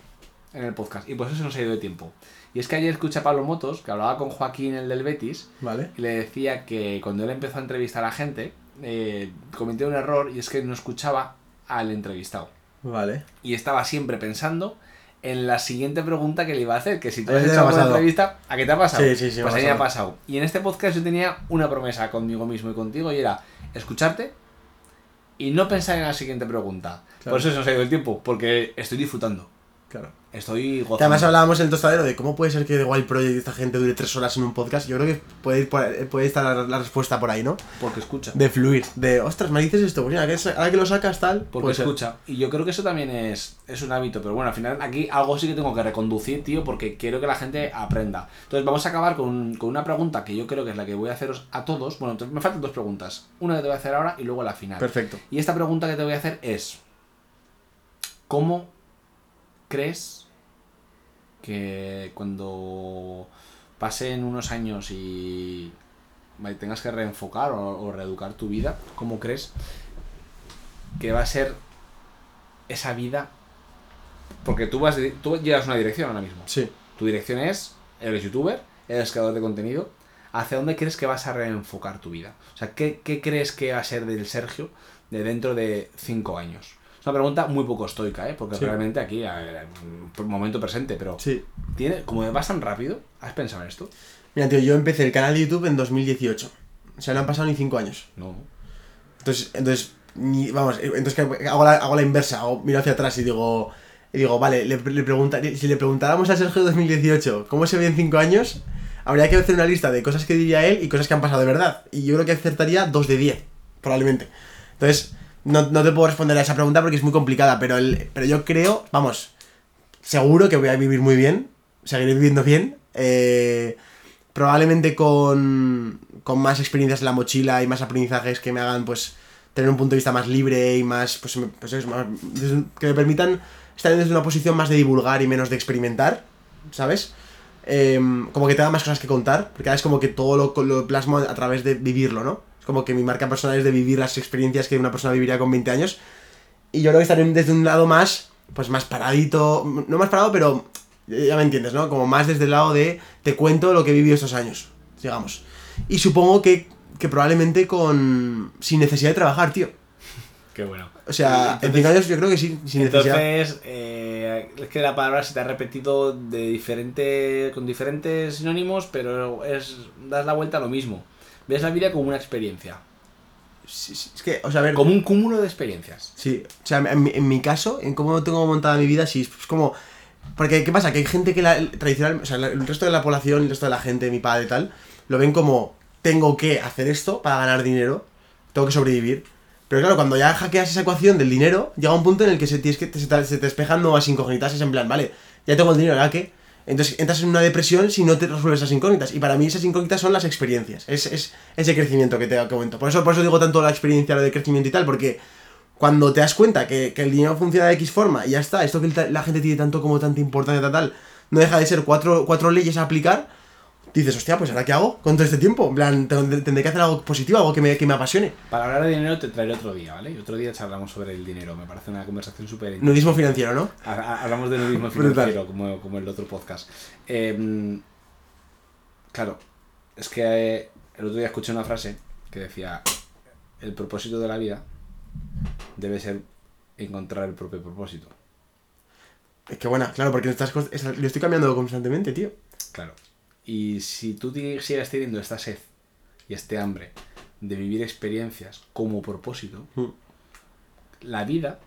[SPEAKER 1] en el podcast y por eso se nos ha ido de tiempo. Y es que ayer escuché a Pablo Motos, que hablaba con Joaquín, el del Betis,
[SPEAKER 8] ¿Vale?
[SPEAKER 1] y le decía que cuando él empezó a entrevistar a gente, eh, cometió un error y es que no escuchaba al entrevistado.
[SPEAKER 8] Vale.
[SPEAKER 1] Y estaba siempre pensando en la siguiente pregunta que le iba a hacer, que si tú has hecho
[SPEAKER 8] pasado.
[SPEAKER 1] entrevista, ¿a qué te ha pasado?
[SPEAKER 8] Sí, sí, sí,
[SPEAKER 1] Pues
[SPEAKER 8] ha
[SPEAKER 1] a mí me ha
[SPEAKER 8] pasado.
[SPEAKER 1] pasado. Y en este podcast yo tenía una promesa conmigo mismo y contigo y era escucharte y no pensar en la siguiente pregunta.
[SPEAKER 8] Claro.
[SPEAKER 1] Por eso se nos ha ido el tiempo, porque estoy disfrutando.
[SPEAKER 8] Claro.
[SPEAKER 1] Estoy
[SPEAKER 8] Que
[SPEAKER 1] gozando.
[SPEAKER 8] además hablábamos en el tostadero de cómo puede ser que The Wild Project y esta gente dure tres horas en un podcast. Yo creo que puede, ir por- puede estar la, la respuesta por ahí, ¿no?
[SPEAKER 1] Porque escucha.
[SPEAKER 8] De fluir. De, ostras, me dices esto. Pues mira, que ahora que lo sacas tal.
[SPEAKER 1] Porque
[SPEAKER 8] ser.
[SPEAKER 1] escucha. Y yo creo que eso también es, es un hábito. Pero bueno, al final aquí algo sí que tengo que reconducir, tío, porque quiero que la gente aprenda. Entonces vamos a acabar con, con una pregunta que yo creo que es la que voy a haceros a todos. Bueno, entonces me faltan dos preguntas. Una que te voy a hacer ahora y luego la final.
[SPEAKER 8] Perfecto.
[SPEAKER 1] Y esta pregunta que te voy a hacer es, ¿cómo crees que cuando pasen unos años y tengas que reenfocar o, o reeducar tu vida, ¿cómo crees que va a ser esa vida? Porque tú, vas, tú llevas una dirección ahora mismo.
[SPEAKER 8] Sí.
[SPEAKER 1] Tu dirección es, eres youtuber, eres creador de contenido. ¿Hacia dónde crees que vas a reenfocar tu vida? O sea, ¿qué, qué crees que va a ser del Sergio de dentro de cinco años? Es una pregunta muy poco estoica, ¿eh? Porque
[SPEAKER 8] Sí.
[SPEAKER 1] realmente aquí, un momento presente, pero
[SPEAKER 8] Sí.
[SPEAKER 1] tiene, como vas tan rápido, ¿has pensado en esto?
[SPEAKER 8] Mira, tío, yo empecé el canal de YouTube en 2018. O sea, no han pasado ni cinco años.
[SPEAKER 1] No.
[SPEAKER 8] Entonces, entonces ni- vamos, entonces ¿qué? hago la, hago la inversa, hago, miro hacia atrás y digo, y digo, vale, le, le pregunta- si le preguntáramos a Sergio 2018 cómo se ve en 5 años, habría que hacer una lista de cosas que diría él y cosas que han pasado de verdad. Y yo creo que acertaría 2 de 10, probablemente. Entonces, no, no te puedo responder a esa pregunta porque es muy complicada, pero, el, pero yo creo, vamos, seguro que voy a vivir muy bien, seguiré viviendo bien. eh, probablemente con, con más experiencias en la mochila y más aprendizajes que me hagan, pues, tener un punto de vista más libre y más, pues, pues es más- que me permitan estar desde una posición más de divulgar y menos de experimentar, ¿sabes? Em, como que tenga más cosas que contar, porque ahora es como que todo lo, lo plasmo a través de vivirlo, ¿no? Como que mi marca personal es de vivir las experiencias que una persona viviría con 20 años. Y yo creo que estaré desde un lado más, pues más paradito, no más parado, pero ya me entiendes, ¿no? Como más desde el lado de te cuento lo que he vivido estos años, digamos. Y supongo que, que probablemente con... sin necesidad de trabajar, tío.
[SPEAKER 1] Qué bueno.
[SPEAKER 8] O sea, en 5 años yo creo que sí, sin necesidad.
[SPEAKER 1] Entonces, eh, es que la palabra se te ha repetido de diferente, con diferentes sinónimos, pero es das la vuelta a lo mismo. Ves la vida como una experiencia.
[SPEAKER 8] Sí, sí, Es que, o sea, a ver.
[SPEAKER 1] Como un cúmulo de experiencias.
[SPEAKER 8] Sí, o sea, en mi, en mi caso, en cómo tengo montada mi vida, sí, es como... Porque, ¿qué pasa? Que hay gente que la, tradicional, o sea, la- el resto de la población, el resto de la gente, mi padre y tal, lo ven como, tengo que hacer esto para ganar dinero, tengo que sobrevivir. Pero claro, cuando ya hackeas esa ecuación del dinero, llega un punto en el que se, tienes que, se, te, se te despejan nuevas incógnitas, es en plan, vale, ya tengo el dinero, ¿ya qué? Entonces entras en una depresión si no te resuelves esas incógnitas. Y para mí esas incógnitas son las experiencias, es, es ese crecimiento que te comento. Por eso, por eso digo tanto la experiencia, lo de crecimiento y tal, porque cuando te das cuenta que, que el dinero funciona de X forma y ya está, esto que la gente tiene tanto como tanta importancia tal, tal, no deja de ser cuatro, cuatro leyes a aplicar, dices, hostia, pues ahora qué hago con todo este tiempo. En plan, tendré que hacer algo positivo, algo que me, que me apasione.
[SPEAKER 1] Para hablar de dinero te traeré otro día, ¿vale? Y otro día charlamos sobre el dinero. Me parece una conversación súper
[SPEAKER 8] Nudismo financiero, ¿no?
[SPEAKER 1] Ha- ha- Hablamos de nudismo financiero, como, como el otro podcast. Eh, claro, es que eh, el otro día escuché una frase que decía: el propósito de la vida debe ser encontrar el propio propósito.
[SPEAKER 8] Es que buena, claro, porque estas cosas, es- lo estoy cambiando constantemente, tío.
[SPEAKER 1] Claro. Y si tú sigues teniendo esta sed y este hambre de vivir experiencias como propósito,
[SPEAKER 8] Mm.
[SPEAKER 1] la vida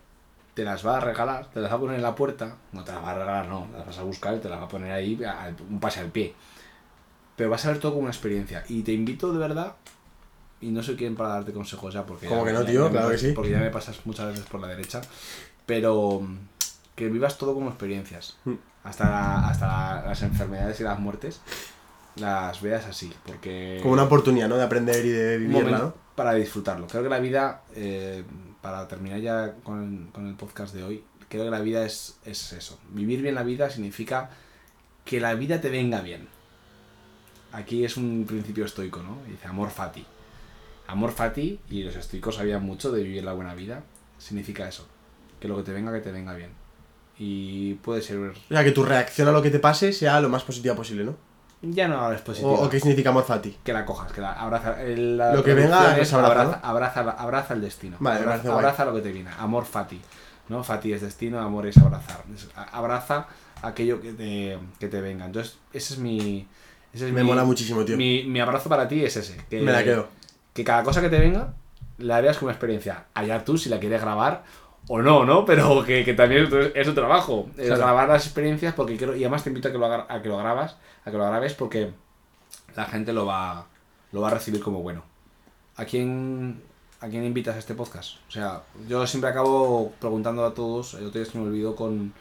[SPEAKER 1] te las va a regalar, te las va a poner en la puerta, no te las va a regalar, no, las vas a buscar y te las va a poner ahí un pase al pie. Pero vas a ver todo como una experiencia. Y te invito de verdad, y no soy quien para darte consejos ya, porque...
[SPEAKER 8] ¿Cómo
[SPEAKER 1] ya-
[SPEAKER 8] que no, tío?
[SPEAKER 1] me
[SPEAKER 8] Claro que sí.
[SPEAKER 1] Porque ya me pasas muchas veces por la derecha, pero mm, que vivas todo como experiencias.
[SPEAKER 8] Mm.
[SPEAKER 1] Hasta, la- hasta la- las enfermedades y las muertes las veas así, porque...
[SPEAKER 8] Como una oportunidad, ¿no? De aprender y de vivirla, ¿no?
[SPEAKER 1] para disfrutarlo. Creo que la vida, eh, para terminar ya con, con el podcast de hoy, creo que la vida es, es eso. Vivir bien la vida significa que la vida te venga bien. Aquí es un principio estoico, ¿no? Dice amor fati. Amor fati, y los estoicos sabían mucho de vivir la buena vida, significa eso. Que lo que te venga, que te venga bien. Y puede ser...
[SPEAKER 8] O sea, que tu reacción a lo que te pase sea lo más positiva posible, ¿no?
[SPEAKER 1] Ya no es
[SPEAKER 8] O,
[SPEAKER 1] positivo.
[SPEAKER 8] o qué significa amor fati.
[SPEAKER 1] que la cojas, que la abraza. el- la
[SPEAKER 8] Lo que venga,
[SPEAKER 1] es
[SPEAKER 8] abraza,
[SPEAKER 1] abraza, abraza, abraza el destino.
[SPEAKER 8] Vale,
[SPEAKER 1] abraza, abraza lo que te viene. Amor fati. ¿no? Fati es destino, amor es abrazar. Es- abraza aquello que te, que te venga. Entonces, ese es mi. Ese es
[SPEAKER 8] Me
[SPEAKER 1] mi-
[SPEAKER 8] mola muchísimo, tío.
[SPEAKER 1] Mi, mi abrazo para ti es ese. Que,
[SPEAKER 8] Me la quedo.
[SPEAKER 1] Que cada cosa que te venga la veas como experiencia. Allá tú si la quieres grabar o no, ¿no? Pero que, que también es tu- trabajo. Es
[SPEAKER 8] Claro.
[SPEAKER 1] grabar las experiencias porque quiero. Y además te invito a que lo, a que lo grabas, a que lo grabes porque la gente lo va, lo va a recibir como bueno. ¿A quién, ¿A quién invitas a este podcast? O sea, yo siempre acabo preguntando a todos, el otro día se me olvidó con,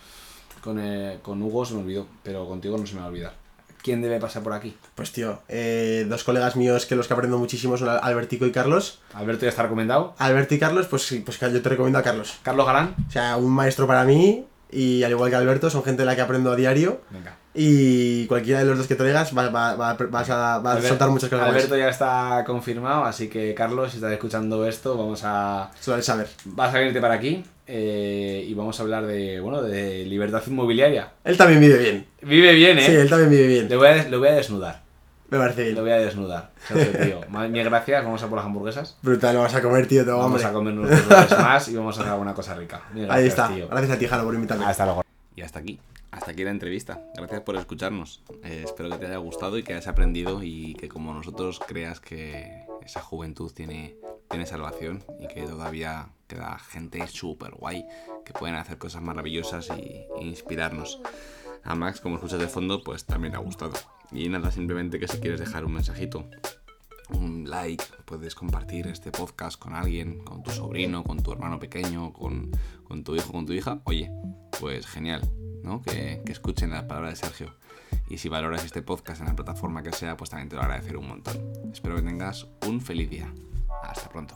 [SPEAKER 1] con, eh, con Hugo, se me olvidó, pero contigo no se me va a olvidar. ¿Quién debe pasar por aquí?
[SPEAKER 8] Pues tío, eh, dos colegas míos que los que aprendo muchísimo son Albertico y Carlos.
[SPEAKER 1] Alberto ya está recomendado.
[SPEAKER 8] Alberto y Carlos, pues sí, pues yo te recomiendo a Carlos.
[SPEAKER 1] Carlos Galán.
[SPEAKER 8] O sea, un maestro para mí y al igual que Alberto, son gente de la que aprendo a diario.
[SPEAKER 1] Venga.
[SPEAKER 8] Y cualquiera de los dos que traigas va, va- va- vas a, va a
[SPEAKER 1] Albert-
[SPEAKER 8] soltar muchas cosas
[SPEAKER 1] Alberto ya está confirmado, así que Carlos, si estás escuchando esto, vamos a...
[SPEAKER 8] saber.
[SPEAKER 1] Vas a venirte para aquí eh, y vamos a hablar de, bueno, de libertad inmobiliaria.
[SPEAKER 8] Él también vive bien.
[SPEAKER 1] Vive bien, ¿eh?
[SPEAKER 8] Sí, él también vive bien.
[SPEAKER 1] Le voy a, le voy a desnudar.
[SPEAKER 8] Me parece bien.
[SPEAKER 1] voy a desnudar. Tío. Mil gracias, vamos a por las hamburguesas.
[SPEAKER 8] Brutal, lo vas a comer, tío,
[SPEAKER 1] Vamos
[SPEAKER 8] hambre.
[SPEAKER 1] a comer unos más y vamos a hacer alguna cosa rica. Gracias,
[SPEAKER 8] Ahí está.
[SPEAKER 1] tío.
[SPEAKER 8] Gracias a ti, Jano, por invitarme.
[SPEAKER 1] Hasta luego.
[SPEAKER 10] Y hasta aquí. Hasta aquí la entrevista. Gracias por escucharnos. Eh, espero que te haya gustado y que hayas aprendido y que como nosotros creas que esa juventud tiene, tiene salvación y que todavía queda gente súper guay que pueden hacer cosas maravillosas y, e inspirarnos. A Max, como escuchas de fondo, pues también le ha gustado. Y nada, simplemente que si quieres dejar un mensajito, un like, puedes compartir este podcast con alguien, con tu sobrino, con tu hermano pequeño, con, con tu hijo, con tu hija, oye, pues genial, ¿no? Que, que escuchen las palabras de Sergio. Y si valoras este podcast en la plataforma que sea, pues también te lo agradeceré un montón. Espero que tengas un feliz día. Hasta pronto.